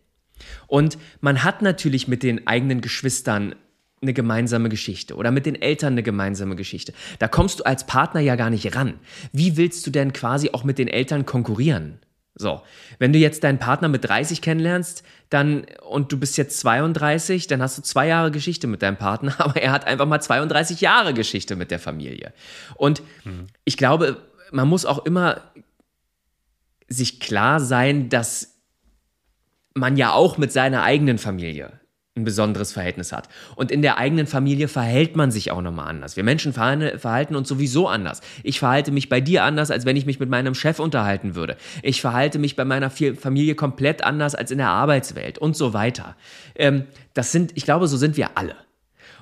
Und man hat natürlich mit den eigenen Geschwistern eine gemeinsame Geschichte oder mit den Eltern eine gemeinsame Geschichte. Da kommst du als Partner ja gar nicht ran. Wie willst du denn quasi auch mit den Eltern konkurrieren? So, wenn du jetzt deinen Partner mit 30 kennenlernst, dann und du bist jetzt 32, dann hast du zwei Jahre Geschichte mit deinem Partner, aber er hat einfach mal 32 Jahre Geschichte mit der Familie. Und mhm. ich glaube, man muss auch immer sich klar sein, dass man ja auch mit seiner eigenen Familie ein besonderes Verhältnis hat. Und in der eigenen Familie verhält man sich auch nochmal anders. Wir Menschen verhalten uns sowieso anders. Ich verhalte mich bei dir anders, als wenn ich mich mit meinem Chef unterhalten würde. Ich verhalte mich bei meiner Familie komplett anders als in der Arbeitswelt und so weiter. Ähm, das sind, ich glaube, so sind wir alle.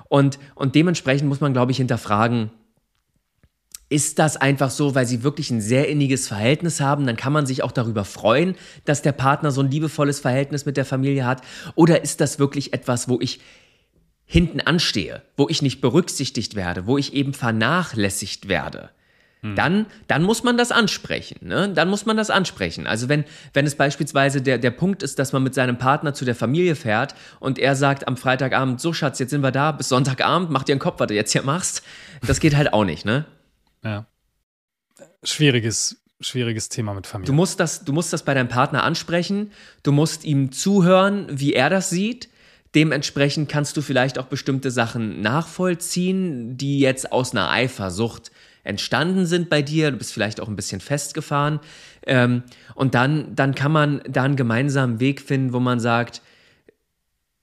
Und, und dementsprechend muss man, glaube ich, hinterfragen, ist das einfach so, weil sie wirklich ein sehr inniges Verhältnis haben? Dann kann man sich auch darüber freuen, dass der Partner so ein liebevolles Verhältnis mit der Familie hat. Oder ist das wirklich etwas, wo ich hinten anstehe, wo ich nicht berücksichtigt werde, wo ich eben vernachlässigt werde? Hm. Dann, dann muss man das ansprechen. Ne? Dann muss man das ansprechen. Also wenn, wenn es beispielsweise der, der Punkt ist, dass man mit seinem Partner zu der Familie fährt und er sagt am Freitagabend, so Schatz, jetzt sind wir da, bis Sonntagabend, mach dir einen Kopf, was du jetzt hier machst. Das geht halt auch nicht, ne? Ja. Schwieriges, schwieriges Thema mit Familie. Du musst, das, du musst das bei deinem Partner ansprechen. Du musst ihm zuhören, wie er das sieht. Dementsprechend kannst du vielleicht auch bestimmte Sachen nachvollziehen, die jetzt aus einer Eifersucht entstanden sind bei dir. Du bist vielleicht auch ein bisschen festgefahren. Ähm, und dann, dann kann man da einen gemeinsamen Weg finden, wo man sagt,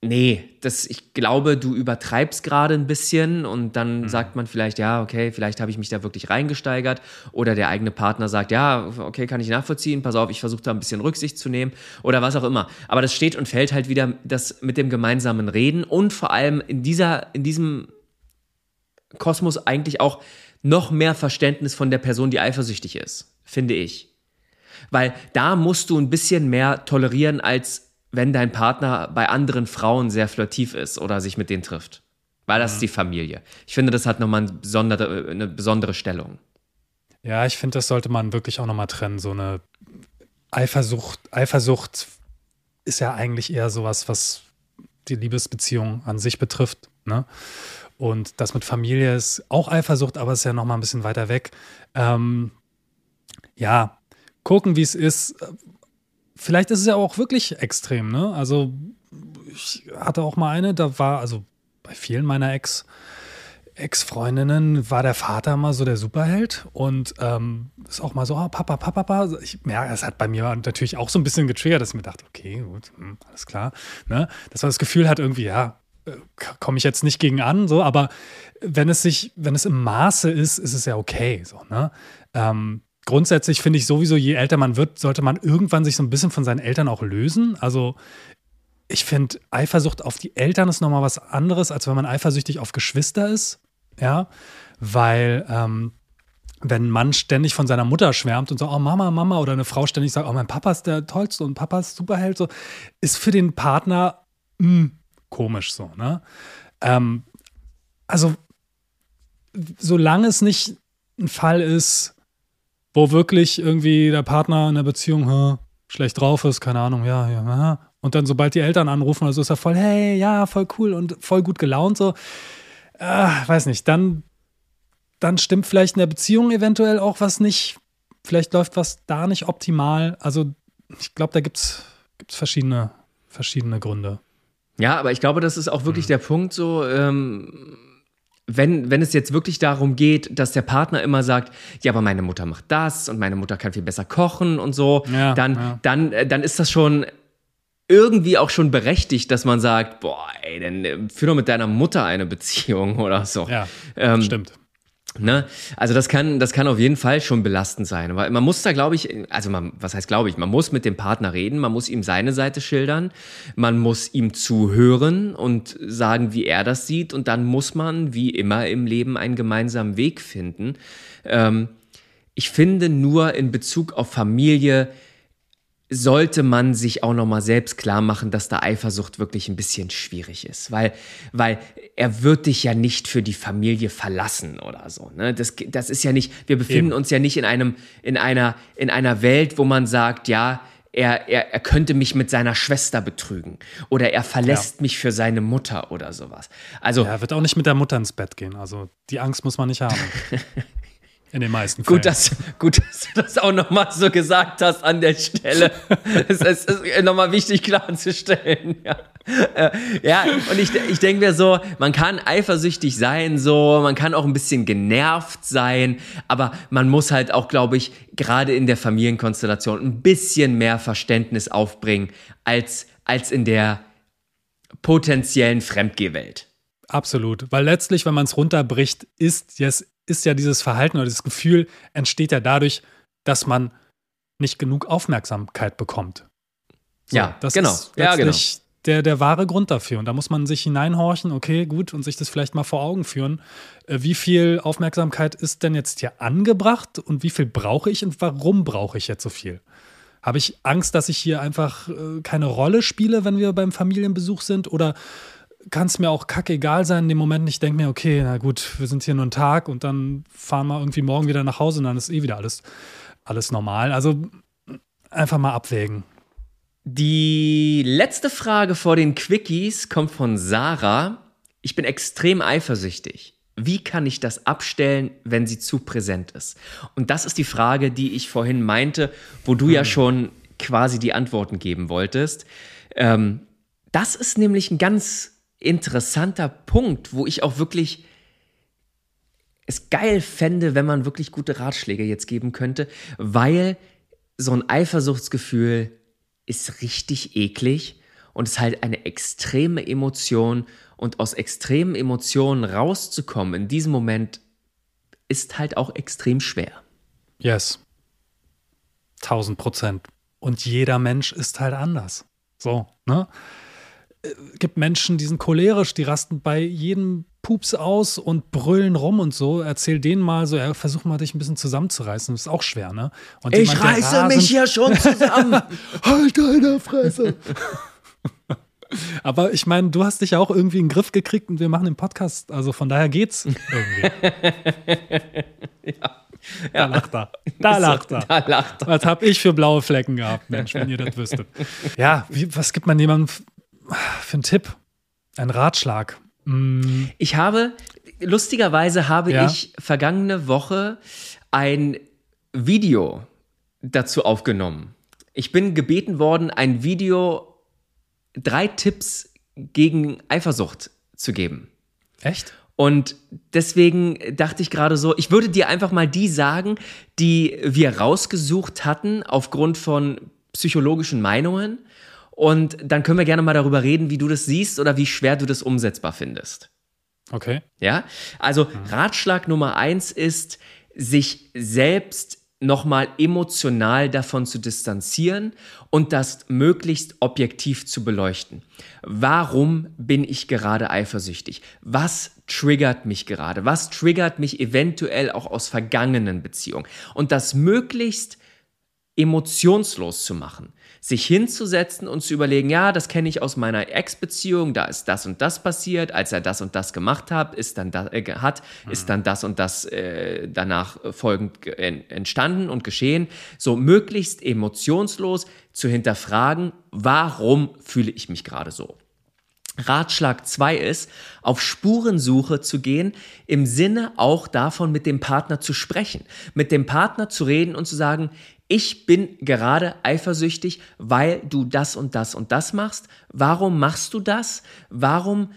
Nee, das, ich glaube, du übertreibst gerade ein bisschen und dann mhm. sagt man vielleicht, ja, okay, vielleicht habe ich mich da wirklich reingesteigert oder der eigene Partner sagt, ja, okay, kann ich nachvollziehen, pass auf, ich versuche da ein bisschen Rücksicht zu nehmen oder was auch immer. Aber das steht und fällt halt wieder das mit dem gemeinsamen Reden und vor allem in dieser, in diesem Kosmos eigentlich auch noch mehr Verständnis von der Person, die eifersüchtig ist, finde ich. Weil da musst du ein bisschen mehr tolerieren als wenn dein Partner bei anderen Frauen sehr flirtiv ist oder sich mit denen trifft. Weil das mhm. ist die Familie. Ich finde, das hat nochmal eine besondere, eine besondere Stellung. Ja, ich finde, das sollte man wirklich auch nochmal trennen. So eine Eifersucht, Eifersucht ist ja eigentlich eher sowas, was die Liebesbeziehung an sich betrifft. Ne? Und das mit Familie ist auch Eifersucht, aber ist ja nochmal ein bisschen weiter weg. Ähm, ja, gucken, wie es ist vielleicht ist es ja auch wirklich extrem, ne? Also ich hatte auch mal eine, da war, also bei vielen meiner Ex- Ex-Freundinnen war der Vater mal so der Superheld und ähm, ist auch mal so, oh, Papa, Papa, Papa. Ich merke, das hat bei mir natürlich auch so ein bisschen getriggert, dass ich mir dachte, okay, gut, hm, alles klar. Ne? Dass man das Gefühl hat, irgendwie, ja, äh, komme ich jetzt nicht gegen an, so, aber wenn es sich, wenn es im Maße ist, ist es ja okay. So, ne? Ähm, grundsätzlich finde ich sowieso, je älter man wird, sollte man irgendwann sich so ein bisschen von seinen Eltern auch lösen. Also ich finde, Eifersucht auf die Eltern ist nochmal was anderes, als wenn man eifersüchtig auf Geschwister ist. Ja, weil ähm, wenn ein Mann ständig von seiner Mutter schwärmt und so, oh Mama, Mama, oder eine Frau ständig sagt, oh mein Papa ist der Tollste und Papa ist Superheld, so, ist für den Partner mh, hm, komisch so, ne? Ähm, also, solange es nicht ein Fall ist, wo wirklich irgendwie der Partner in der Beziehung hä, schlecht drauf ist, keine Ahnung, ja, ja, aha. und dann sobald die Eltern anrufen, also ist er voll, hey, ja, voll cool und voll gut gelaunt, so, äh, weiß nicht, dann, dann stimmt vielleicht in der Beziehung eventuell auch was nicht, vielleicht läuft was da nicht optimal, also ich glaube, da gibt es verschiedene, verschiedene Gründe. Ja, aber ich glaube, das ist auch wirklich mhm. der Punkt so, ähm, wenn, wenn es jetzt wirklich darum geht, dass der Partner immer sagt, ja, aber meine Mutter macht das und meine Mutter kann viel besser kochen und so, ja, dann, ja. Dann, äh, dann ist das schon irgendwie auch schon berechtigt, dass man sagt, boah, ey, dann äh, führ doch mit deiner Mutter eine Beziehung oder so. Ja, ähm, stimmt. Ne? Also das kann, das kann auf jeden Fall schon belastend sein. Aber man muss da, glaube ich, also man, was heißt glaube ich, man muss mit dem Partner reden, man muss ihm seine Seite schildern, man muss ihm zuhören und sagen, wie er das sieht. Und dann muss man, wie immer im Leben, einen gemeinsamen Weg finden. Ähm, ich finde nur in Bezug auf Familie, sollte man sich auch nochmal selbst klar machen, dass da Eifersucht wirklich ein bisschen schwierig ist, weil, weil er wird dich ja nicht für die Familie verlassen oder so. Ne? Das, das ist ja nicht, wir befinden Eben. uns ja nicht in einem, in einer, in einer Welt, wo man sagt, ja, er, er, er könnte mich mit seiner Schwester betrügen oder er verlässt ja. mich für seine Mutter oder sowas. Also er wird auch nicht mit der Mutter ins Bett gehen. Also die Angst muss man nicht haben. In den meisten Fällen. Gut, dass, gut, dass du das auch nochmal so gesagt hast an der Stelle. es, es ist nochmal wichtig klarzustellen. Ja. Äh, ja, und ich, ich denke mir so, man kann eifersüchtig sein, so, man kann auch ein bisschen genervt sein, aber man muss halt auch, glaube ich, gerade in der Familienkonstellation ein bisschen mehr Verständnis aufbringen als, als in der potenziellen Fremdgehwelt. Absolut, weil letztlich, wenn man es runterbricht, ist yes, ist ja dieses Verhalten oder dieses Gefühl entsteht ja dadurch, dass man nicht genug Aufmerksamkeit bekommt. So, ja, das genau. ist letztlich ja, genau. der, der wahre Grund dafür. Und da muss man sich hineinhorchen, okay, gut, und sich das vielleicht mal vor Augen führen. Äh, wie viel Aufmerksamkeit ist denn jetzt hier angebracht und wie viel brauche ich und warum brauche ich jetzt so viel? Habe ich Angst, dass ich hier einfach äh, keine Rolle spiele, wenn wir beim Familienbesuch sind? Oder kann es mir auch kackegal sein in dem Moment. Ich denke mir, okay, na gut, wir sind hier nur einen Tag und dann fahren wir irgendwie morgen wieder nach Hause und dann ist eh wieder alles, alles normal. Also einfach mal abwägen. Die letzte Frage vor den Quickies kommt von Sarah. Ich bin extrem eifersüchtig. Wie kann ich das abstellen, wenn sie zu präsent ist? Und das ist die Frage, die ich vorhin meinte, wo du hm. ja schon quasi die Antworten geben wolltest. Ähm, das ist nämlich ein ganz interessanter Punkt, wo ich auch wirklich es geil fände, wenn man wirklich gute Ratschläge jetzt geben könnte, weil so ein Eifersuchtsgefühl ist richtig eklig und ist halt eine extreme Emotion und aus extremen Emotionen rauszukommen in diesem Moment ist halt auch extrem schwer. Yes. 1000 Prozent. Und jeder Mensch ist halt anders. So, ne? Gibt Menschen, die sind cholerisch, die rasten bei jedem Pups aus und brüllen rum und so. Erzähl denen mal so, ja, versuch mal dich ein bisschen zusammenzureißen. Das ist auch schwer, ne? Und ich jemand, reiße rasend, mich hier schon zusammen. halt deine Fresse. Aber ich meine, du hast dich ja auch irgendwie in den Griff gekriegt und wir machen den Podcast. Also von daher geht's irgendwie. ja. Da lacht er. Da lacht er. Da lacht er. Was hab ich für blaue Flecken gehabt, Mensch, wenn ihr das wüsstet. Ja, wie, was gibt man jemandem für einen Tipp? Ein Ratschlag? Mm. Ich habe, lustigerweise habe ja? ich vergangene Woche ein Video dazu aufgenommen. Ich bin gebeten worden, ein Video, drei Tipps gegen Eifersucht zu geben. Echt? Und deswegen dachte ich gerade so, ich würde dir einfach mal die sagen, die wir rausgesucht hatten aufgrund von psychologischen Meinungen. Und dann können wir gerne mal darüber reden, wie du das siehst oder wie schwer du das umsetzbar findest. Okay. Ja, also mhm. Ratschlag Nummer eins ist, sich selbst nochmal emotional davon zu distanzieren und das möglichst objektiv zu beleuchten. Warum bin ich gerade eifersüchtig? Was triggert mich gerade? Was triggert mich eventuell auch aus vergangenen Beziehungen? Und das möglichst emotionslos zu machen sich hinzusetzen und zu überlegen, ja, das kenne ich aus meiner Ex-Beziehung, da ist das und das passiert, als er das und das gemacht hat, ist dann da, äh, hat, mhm. ist dann das und das äh, danach folgend entstanden und geschehen. So möglichst emotionslos zu hinterfragen, warum fühle ich mich gerade so. Ratschlag 2 ist, auf Spurensuche zu gehen, im Sinne auch davon, mit dem Partner zu sprechen, mit dem Partner zu reden und zu sagen, ich bin gerade eifersüchtig, weil du das und das und das machst. Warum machst du das? Warum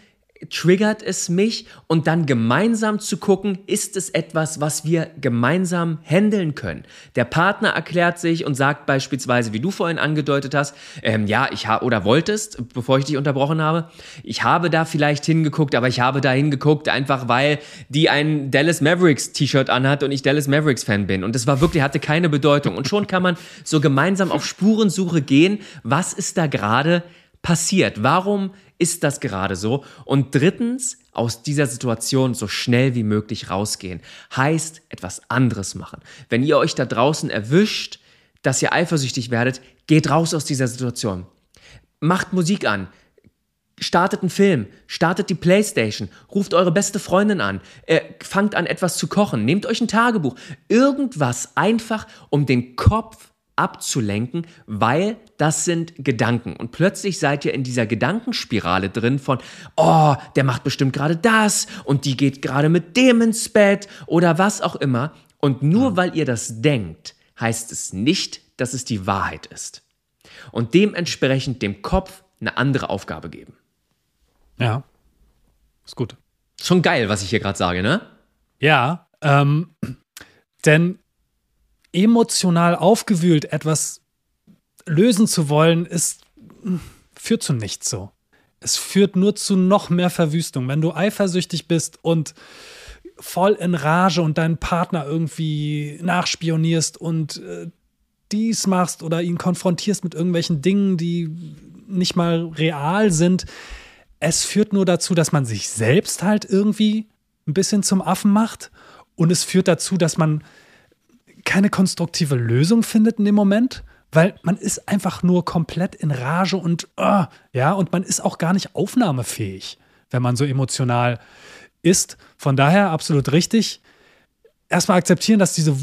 triggert es mich und dann gemeinsam zu gucken, ist es etwas, was wir gemeinsam handeln können. Der Partner erklärt sich und sagt beispielsweise, wie du vorhin angedeutet hast, ähm, ja, ich habe oder wolltest, bevor ich dich unterbrochen habe, ich habe da vielleicht hingeguckt, aber ich habe da hingeguckt einfach, weil die ein Dallas Mavericks T-Shirt anhat und ich Dallas Mavericks Fan bin und es war wirklich hatte keine Bedeutung und schon kann man so gemeinsam auf Spurensuche gehen, was ist da gerade passiert? Warum ist das gerade so? Und drittens, aus dieser Situation so schnell wie möglich rausgehen. Heißt, etwas anderes machen. Wenn ihr euch da draußen erwischt, dass ihr eifersüchtig werdet, geht raus aus dieser Situation. Macht Musik an. Startet einen Film, startet die Playstation, ruft eure beste Freundin an, äh, fangt an etwas zu kochen, nehmt euch ein Tagebuch, irgendwas einfach, um den Kopf abzulenken, weil das sind Gedanken. Und plötzlich seid ihr in dieser Gedankenspirale drin von, oh, der macht bestimmt gerade das und die geht gerade mit dem ins Bett oder was auch immer. Und nur weil ihr das denkt, heißt es nicht, dass es die Wahrheit ist. Und dementsprechend dem Kopf eine andere Aufgabe geben. Ja. Ist gut. Schon geil, was ich hier gerade sage, ne? Ja, ähm, denn emotional aufgewühlt etwas lösen zu wollen, ist, führt zu nichts so. Es führt nur zu noch mehr Verwüstung. Wenn du eifersüchtig bist und voll in Rage und deinen Partner irgendwie nachspionierst und äh, dies machst oder ihn konfrontierst mit irgendwelchen Dingen, die nicht mal real sind, es führt nur dazu, dass man sich selbst halt irgendwie ein bisschen zum Affen macht und es führt dazu, dass man keine konstruktive Lösung findet in dem Moment, weil man ist einfach nur komplett in Rage und uh, ja, und man ist auch gar nicht aufnahmefähig, wenn man so emotional ist. Von daher absolut richtig. Erstmal akzeptieren, dass diese,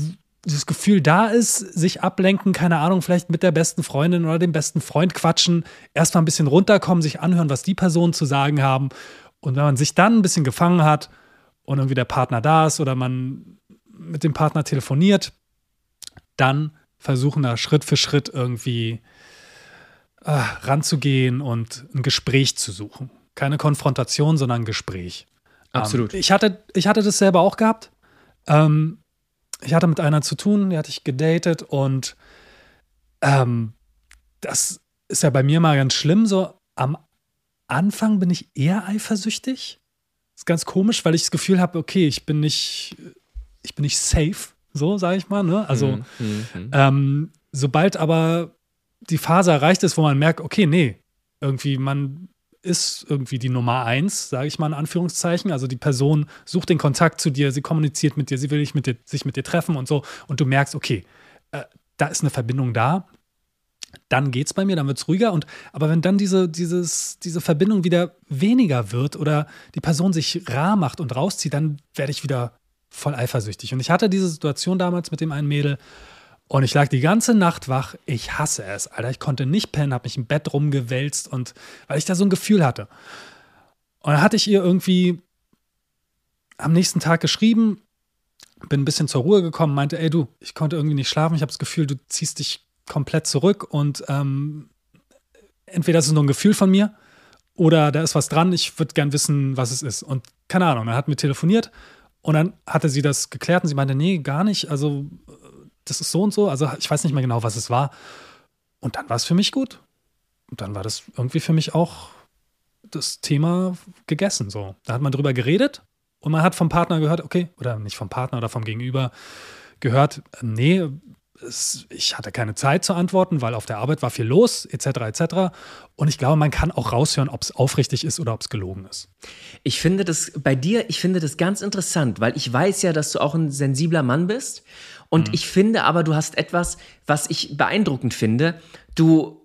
dieses Gefühl da ist, sich ablenken, keine Ahnung, vielleicht mit der besten Freundin oder dem besten Freund quatschen, erstmal ein bisschen runterkommen, sich anhören, was die Personen zu sagen haben. Und wenn man sich dann ein bisschen gefangen hat und irgendwie der Partner da ist oder man mit dem Partner telefoniert, dann versuchen da Schritt für Schritt irgendwie äh, ranzugehen und ein Gespräch zu suchen. Keine Konfrontation, sondern ein Gespräch. Absolut. Ähm, ich, hatte, ich hatte das selber auch gehabt. Ähm, ich hatte mit einer zu tun, die hatte ich gedatet und ähm, das ist ja bei mir mal ganz schlimm. So am Anfang bin ich eher eifersüchtig. Das ist ganz komisch, weil ich das Gefühl habe, okay, ich bin nicht, ich bin nicht safe so sage ich mal. Ne? Also mhm, mhm. ähm, sobald aber die Phase erreicht ist, wo man merkt, okay, nee, irgendwie man ist irgendwie die Nummer eins, sage ich mal in Anführungszeichen. Also die Person sucht den Kontakt zu dir, sie kommuniziert mit dir, sie will mit dir, sich mit dir treffen und so. Und du merkst, okay, äh, da ist eine Verbindung da. Dann geht es bei mir, dann wird es ruhiger. Und, aber wenn dann diese, dieses, diese Verbindung wieder weniger wird oder die Person sich rar macht und rauszieht, dann werde ich wieder voll eifersüchtig. Und ich hatte diese Situation damals mit dem einen Mädel und ich lag die ganze Nacht wach. Ich hasse es, Alter. Ich konnte nicht pennen, habe mich im Bett rumgewälzt und weil ich da so ein Gefühl hatte. Und dann hatte ich ihr irgendwie am nächsten Tag geschrieben, bin ein bisschen zur Ruhe gekommen, meinte, ey du, ich konnte irgendwie nicht schlafen. Ich habe das Gefühl, du ziehst dich komplett zurück und ähm, entweder ist es nur ein Gefühl von mir oder da ist was dran. Ich würde gern wissen, was es ist. Und keine Ahnung, dann hatten wir telefoniert und dann hatte sie das geklärt und sie meinte, nee, gar nicht. Also, das ist so und so. Also, ich weiß nicht mehr genau, was es war. Und dann war es für mich gut. Und dann war das irgendwie für mich auch das Thema gegessen. So. Da hat man drüber geredet und man hat vom Partner gehört, okay, oder nicht vom Partner oder vom Gegenüber gehört, nee, es, ich hatte keine Zeit zu antworten, weil auf der Arbeit war viel los, etc. etc. Und ich glaube, man kann auch raushören, ob es aufrichtig ist oder ob es gelogen ist. Ich finde das bei dir, ich finde das ganz interessant, weil ich weiß ja, dass du auch ein sensibler Mann bist. Und mhm. ich finde aber, du hast etwas, was ich beeindruckend finde. Du,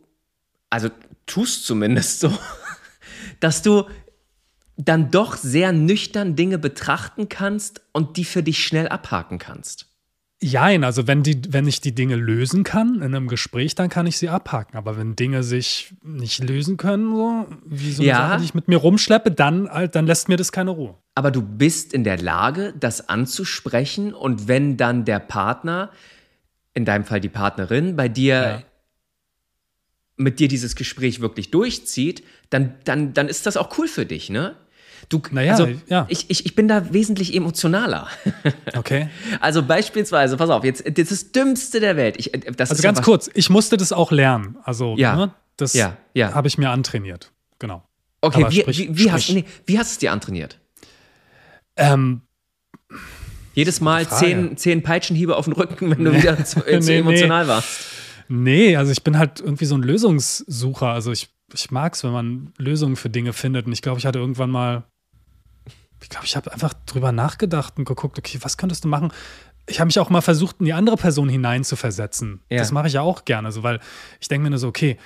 also tust zumindest so, dass du dann doch sehr nüchtern Dinge betrachten kannst und die für dich schnell abhaken kannst. Jein, also wenn, die, wenn ich die Dinge lösen kann in einem Gespräch, dann kann ich sie abhaken. Aber wenn Dinge sich nicht lösen können, so wie so eine ja. Sache, die ich mit mir rumschleppe, dann, dann lässt mir das keine Ruhe. Aber du bist in der Lage, das anzusprechen und wenn dann der Partner, in deinem Fall die Partnerin, bei dir ja. mit dir dieses Gespräch wirklich durchzieht, dann, dann, dann ist das auch cool für dich, ne? Du, naja, also, ja. ich, ich, ich bin da wesentlich emotionaler. Okay. Also beispielsweise, pass auf, jetzt das, ist das Dümmste der Welt. Ich, das also ganz kurz, ich musste das auch lernen. Also ja, ne, das ja, ja. habe ich mir antrainiert. Genau. Okay, wie, sprich, wie, wie, hast, nee, wie hast du es dir antrainiert? Ähm, Jedes Mal zehn, zehn Peitschenhiebe auf den Rücken, wenn du wieder zu, äh, zu nee, emotional nee. warst. Nee, also ich bin halt irgendwie so ein Lösungssucher. Also ich, ich mag es, wenn man Lösungen für Dinge findet. Und ich glaube, ich hatte irgendwann mal ich glaube, ich habe einfach drüber nachgedacht und geguckt, okay, was könntest du machen? Ich habe mich auch mal versucht, in die andere Person hineinzuversetzen. Ja. Das mache ich ja auch gerne, so, weil ich denke mir nur so, okay,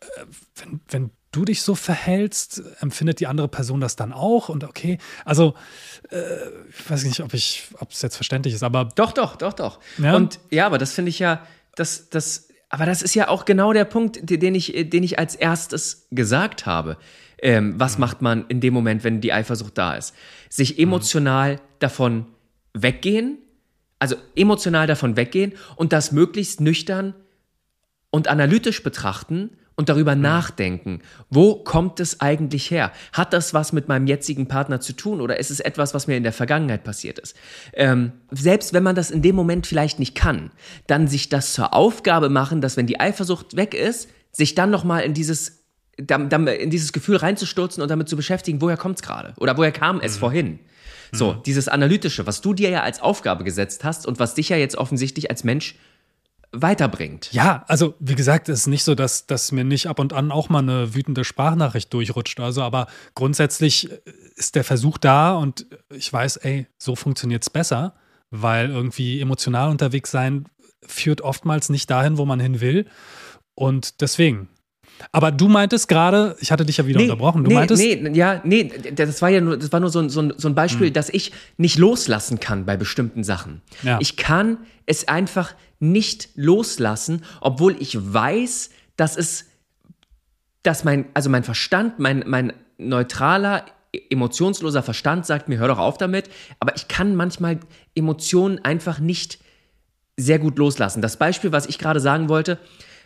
äh, wenn, wenn du dich so verhältst, empfindet die andere Person das dann auch und okay, also äh, ich weiß nicht, ob ich, ob es jetzt verständlich ist, aber doch, doch, doch, doch. Ja? Und ja, aber das finde ich ja, das, das aber das ist ja auch genau der Punkt, den ich, den ich als erstes gesagt habe. Ähm, was macht man in dem Moment, wenn die Eifersucht da ist? Sich emotional mhm. davon weggehen, also emotional davon weggehen und das möglichst nüchtern und analytisch betrachten und darüber mhm. nachdenken, wo kommt es eigentlich her? Hat das was mit meinem jetzigen Partner zu tun oder ist es etwas, was mir in der Vergangenheit passiert ist? Ähm, selbst wenn man das in dem Moment vielleicht nicht kann, dann sich das zur Aufgabe machen, dass wenn die Eifersucht weg ist, sich dann nochmal in dieses in dieses Gefühl reinzustürzen und damit zu beschäftigen, woher kommt es gerade oder woher kam es mhm. vorhin? So, mhm. dieses Analytische, was du dir ja als Aufgabe gesetzt hast und was dich ja jetzt offensichtlich als Mensch weiterbringt. Ja, also wie gesagt, es ist nicht so, dass, dass mir nicht ab und an auch mal eine wütende Sprachnachricht durchrutscht. Also, aber grundsätzlich ist der Versuch da und ich weiß, ey, so funktioniert es besser, weil irgendwie emotional unterwegs sein führt oftmals nicht dahin, wo man hin will. Und deswegen, aber du meintest gerade, ich hatte dich ja wieder nee, unterbrochen, du nee, meintest. Nee, ja, nee, das war ja nur, das war nur so, ein, so, ein, Beispiel, hm. dass ich nicht loslassen kann bei bestimmten Sachen. Ja. Ich kann es einfach nicht loslassen, obwohl ich weiß, dass es, dass mein, also mein Verstand, mein, mein neutraler, emotionsloser Verstand sagt mir, hör doch auf damit, aber ich kann manchmal Emotionen einfach nicht sehr gut loslassen. Das Beispiel, was ich gerade sagen wollte,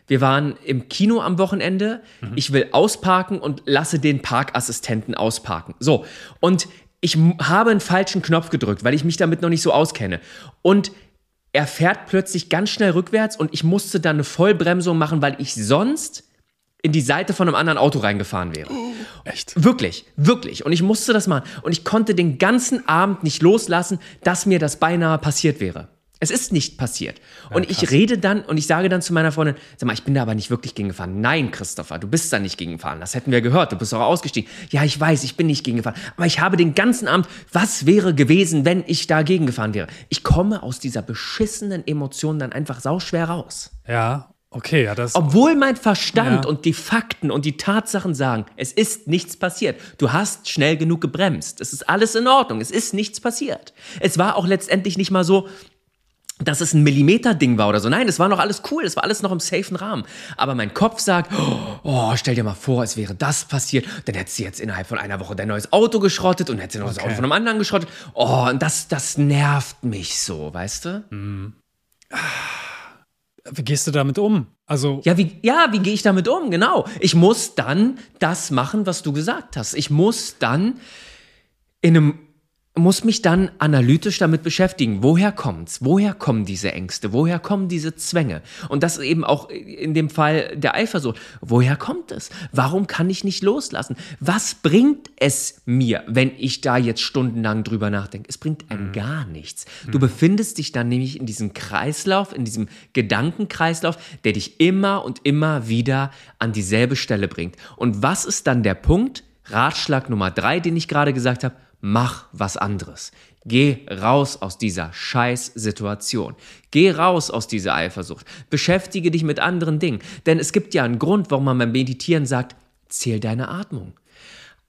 wir waren im Kino am Wochenende. Mhm. Ich will ausparken und lasse den Parkassistenten ausparken. So. Und ich habe einen falschen Knopf gedrückt, weil ich mich damit noch nicht so auskenne. Und er fährt plötzlich ganz schnell rückwärts und ich musste dann eine Vollbremsung machen, weil ich sonst in die Seite von einem anderen Auto reingefahren wäre. Echt? Wirklich, wirklich. Und ich musste das machen. Und ich konnte den ganzen Abend nicht loslassen, dass mir das beinahe passiert wäre. Es ist nicht passiert. Ja, und ich rede dann und ich sage dann zu meiner Freundin, sag mal, ich bin da aber nicht wirklich gegengefahren. Nein, Christopher, du bist da nicht gegengefahren. Das hätten wir gehört. Du bist auch ausgestiegen. Ja, ich weiß, ich bin nicht gegengefahren. Aber ich habe den ganzen Abend, was wäre gewesen, wenn ich da gegengefahren wäre? Ich komme aus dieser beschissenen Emotion dann einfach sauschwer raus. Ja, Okay, ja, das. Obwohl mein Verstand ja. und die Fakten und die Tatsachen sagen, es ist nichts passiert. Du hast schnell genug gebremst. Es ist alles in Ordnung. Es ist nichts passiert. Es war auch letztendlich nicht mal so, dass es ein Millimeter-Ding war oder so. Nein, es war noch alles cool, es war alles noch im safen Rahmen. Aber mein Kopf sagt, oh, stell dir mal vor, es wäre das passiert, dann hättest du jetzt innerhalb von einer Woche dein neues Auto geschrottet und hättest du noch okay. das Auto von einem anderen geschrottet. Oh, und das, das nervt mich so, weißt du? Mhm. Wie gehst du damit um? Also ja, wie, ja, wie gehe ich damit um? Genau. Ich muss dann das machen, was du gesagt hast. Ich muss dann in einem muss mich dann analytisch damit beschäftigen. Woher kommt's? Woher kommen diese Ängste? Woher kommen diese Zwänge? Und das eben auch in dem Fall der Eifersucht. Woher kommt es? Warum kann ich nicht loslassen? Was bringt es mir, wenn ich da jetzt stundenlang drüber nachdenke? Es bringt einem mhm. gar nichts. Du mhm. befindest dich dann nämlich in diesem Kreislauf, in diesem Gedankenkreislauf, der dich immer und immer wieder an dieselbe Stelle bringt. Und was ist dann der Punkt? Ratschlag Nummer drei, den ich gerade gesagt habe mach was anderes. Geh raus aus dieser Scheißsituation. Geh raus aus dieser Eifersucht. Beschäftige dich mit anderen Dingen. Denn es gibt ja einen Grund, warum man beim Meditieren sagt, zähl deine Atmung.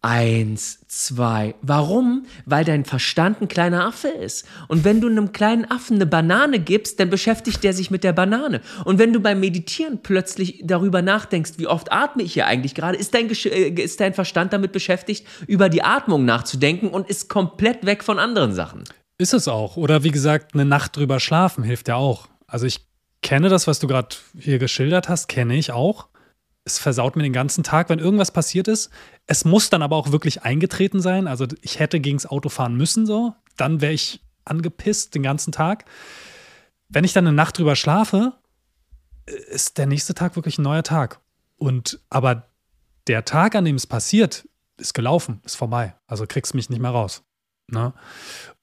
Eins, zwei. Warum? Weil dein Verstand ein kleiner Affe ist. Und wenn du einem kleinen Affen eine Banane gibst, dann beschäftigt der sich mit der Banane. Und wenn du beim Meditieren plötzlich darüber nachdenkst, wie oft atme ich hier eigentlich gerade, ist dein, äh, ist dein Verstand damit beschäftigt, über die Atmung nachzudenken und ist komplett weg von anderen Sachen. Ist es auch. Oder wie gesagt, eine Nacht drüber schlafen hilft ja auch. Also ich kenne das, was du gerade hier geschildert hast, kenne ich auch es versaut mir den ganzen Tag, wenn irgendwas passiert ist. Es muss dann aber auch wirklich eingetreten sein. Also ich hätte gegen das Auto fahren müssen, so. Dann wäre ich angepisst den ganzen Tag. Wenn ich dann eine Nacht drüber schlafe, ist der nächste Tag wirklich ein neuer Tag. Und aber der Tag, an dem es passiert, ist gelaufen, ist vorbei. Also kriegst mich nicht mehr raus. Ne?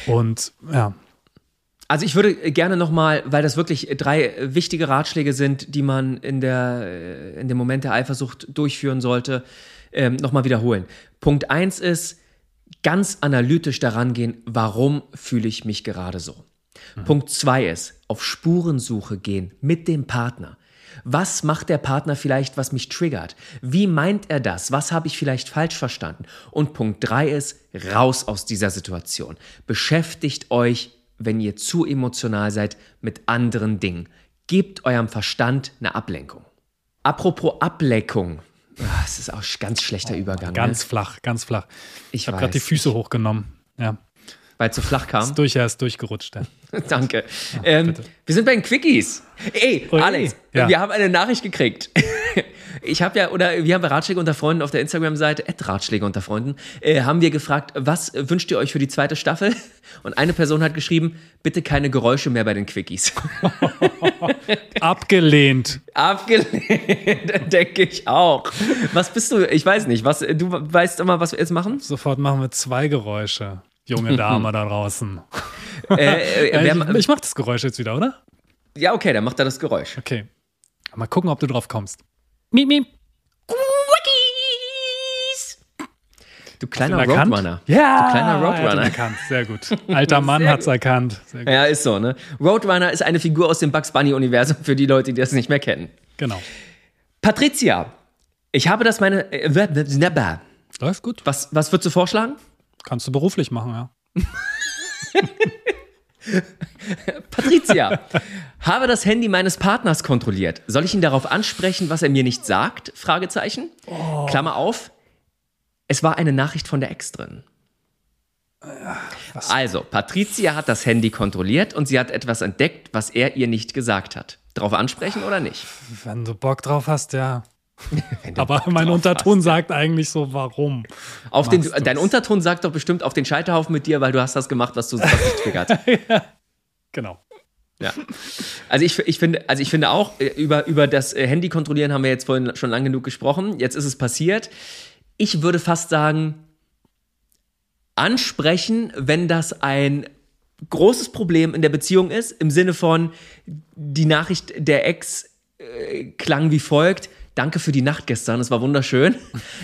Und ja, also ich würde gerne nochmal, weil das wirklich drei wichtige Ratschläge sind, die man in, der, in dem Moment der Eifersucht durchführen sollte, ähm, nochmal wiederholen. Punkt eins ist, ganz analytisch daran gehen, warum fühle ich mich gerade so. Mhm. Punkt zwei ist, auf Spurensuche gehen mit dem Partner. Was macht der Partner vielleicht, was mich triggert? Wie meint er das? Was habe ich vielleicht falsch verstanden? Und Punkt drei ist, raus aus dieser Situation. Beschäftigt euch wenn ihr zu emotional seid, mit anderen Dingen. Gebt eurem Verstand eine Ablenkung. Apropos Ablenkung. Ah, Das ist auch sch- ganz schlechter Übergang. Ganz ne? flach, ganz flach. Ich Ich habe gerade die. Füße hochgenommen. Ja, Weil es so flach kam. ist durch, er ist durchgerutscht. Ja. Danke. ähm, wir sind bei den Quickies. Ey, Ui. Alex, Ja. wir haben eine Nachricht gekriegt. Ich habe ja, oder wir haben bei Ratschläge unter Freunden auf der Instagram-Seite, Ratschläge unter Freunden, äh, haben wir gefragt, was wünscht ihr euch für die zweite Staffel? Und eine Person hat geschrieben, bitte keine Geräusche mehr bei den Quickies. Abgelehnt. Abgelehnt, denke ich auch. Was bist du? Ich weiß nicht. Was, du weißt immer, was wir jetzt machen? Sofort machen wir zwei Geräusche. Junge Dame da draußen. Äh, äh, ich ich mache das Geräusch jetzt wieder, oder? ja, okay, dann macht er das Geräusch. Okay. Mal gucken, ob du drauf kommst. Miep, miep. Du kleiner Erkannt? Roadrunner. Ja, Du kleiner er Roadrunner. erkannt. Sehr gut. Alter Mann Sehr hat's erkannt. Sehr gut. Ja, ist so, ne? Roadrunner ist eine Figur aus dem Bugs Bunny-Universum für die Leute, die das nicht mehr kennen. Genau. Patricia, ich habe das meine. Äh, Läuft gut. was, was würdest du vorschlagen? Kannst du beruflich machen, ja. Patricia, habe das Handy meines Partners kontrolliert. Soll ich ihn darauf ansprechen, was er mir nicht sagt? Fragezeichen. Klammer auf. Es war eine Nachricht von der Ex drin. Also, Patricia hat das Handy kontrolliert und sie hat etwas entdeckt, was er ihr nicht gesagt hat. Darauf ansprechen oder nicht? Wenn du Bock drauf hast, ja. Aber mein Unterton sagt eigentlich so, warum? Auf den, du's? dein Unterton sagt doch bestimmt auf den Scheiterhaufen mit dir, weil du hast das gemacht, was du was dich triggert. Genau. Ja. Also ich, ich, finde, also ich finde auch, äh, über, über das äh, Handy kontrollieren haben wir jetzt vorhin schon lang genug gesprochen. Jetzt ist es passiert. Ich würde fast sagen, ansprechen, wenn das ein großes Problem in der Beziehung ist, im Sinne von, die Nachricht der Ex äh, klang wie folgt. Danke für die Nacht gestern, es war wunderschön.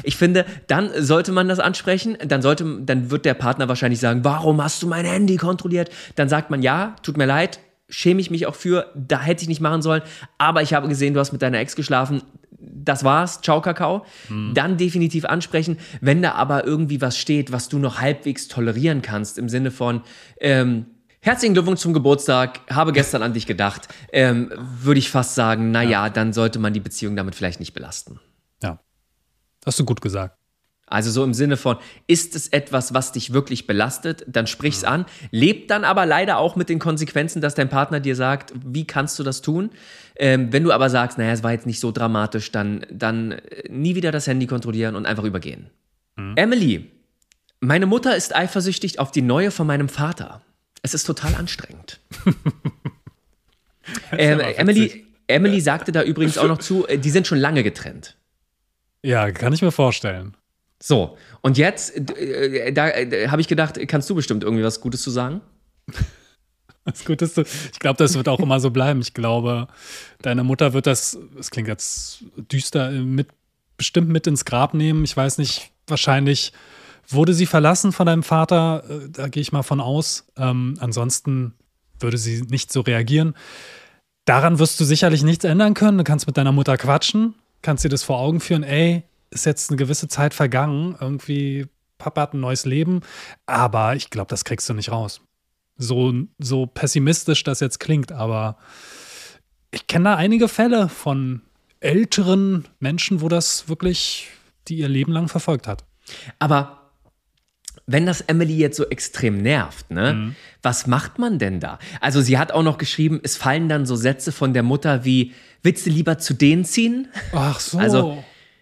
Ich finde, dann sollte man das ansprechen. Dann, sollte, dann wird der Partner wahrscheinlich sagen, warum hast du mein Handy kontrolliert? Dann sagt man, ja, tut mir leid, schäme ich mich auch für, da hätte ich nicht machen sollen. Aber ich habe gesehen, du hast mit deiner Ex geschlafen. Das war's, ciao Kakao. Dann definitiv ansprechen. Wenn da aber irgendwie was steht, was du noch halbwegs tolerieren kannst, im Sinne von, ähm, Herzlichen Glückwunsch zum Geburtstag, habe gestern an dich gedacht. Ähm, würde ich fast sagen, naja, dann sollte man die Beziehung damit vielleicht nicht belasten. Ja. Hast du gut gesagt. Also so im Sinne von, ist es etwas, was dich wirklich belastet, dann sprich's an. Lebt dann aber leider auch mit den Konsequenzen, dass dein Partner dir sagt, wie kannst du das tun? Ähm, wenn du aber sagst, naja, es war jetzt nicht so dramatisch, dann, dann äh, nie wieder das Handy kontrollieren und einfach übergehen. Emily, meine Mutter ist eifersüchtig auf die neue von meinem Vater. Es ist total anstrengend. ähm. Emily, Emily sagte da übrigens auch noch zu, äh, die sind schon lange getrennt. Ja, kann ich mir vorstellen. So, und jetzt, äh, da äh, habe ich gedacht, kannst du bestimmt irgendwie was Gutes zu sagen? Das Gute ist, ich glaube, das wird auch immer so bleiben. Ich glaube, deine Mutter wird das, es klingt jetzt düster, mit, bestimmt mit ins Grab nehmen. Ich weiß nicht, wahrscheinlich wurde sie verlassen von deinem Vater, äh, da gehe ich mal von aus. Ähm, ansonsten würde sie nicht so reagieren. Daran wirst du sicherlich nichts ändern können. Du kannst mit deiner Mutter quatschen, kannst dir das vor Augen führen, ey, ist jetzt eine gewisse Zeit vergangen, irgendwie, Papa hat ein neues Leben, aber ich glaube, das kriegst du nicht raus so, so pessimistisch das jetzt klingt, aber ich kenne da einige Fälle von älteren Menschen, wo das wirklich die ihr Leben lang verfolgt hat. Aber wenn das Emily jetzt so extrem nervt, ne, was macht man denn da? Also sie hat auch noch geschrieben, es fallen dann so Sätze von der Mutter wie, willst du lieber zu denen ziehen? Ach so. Also,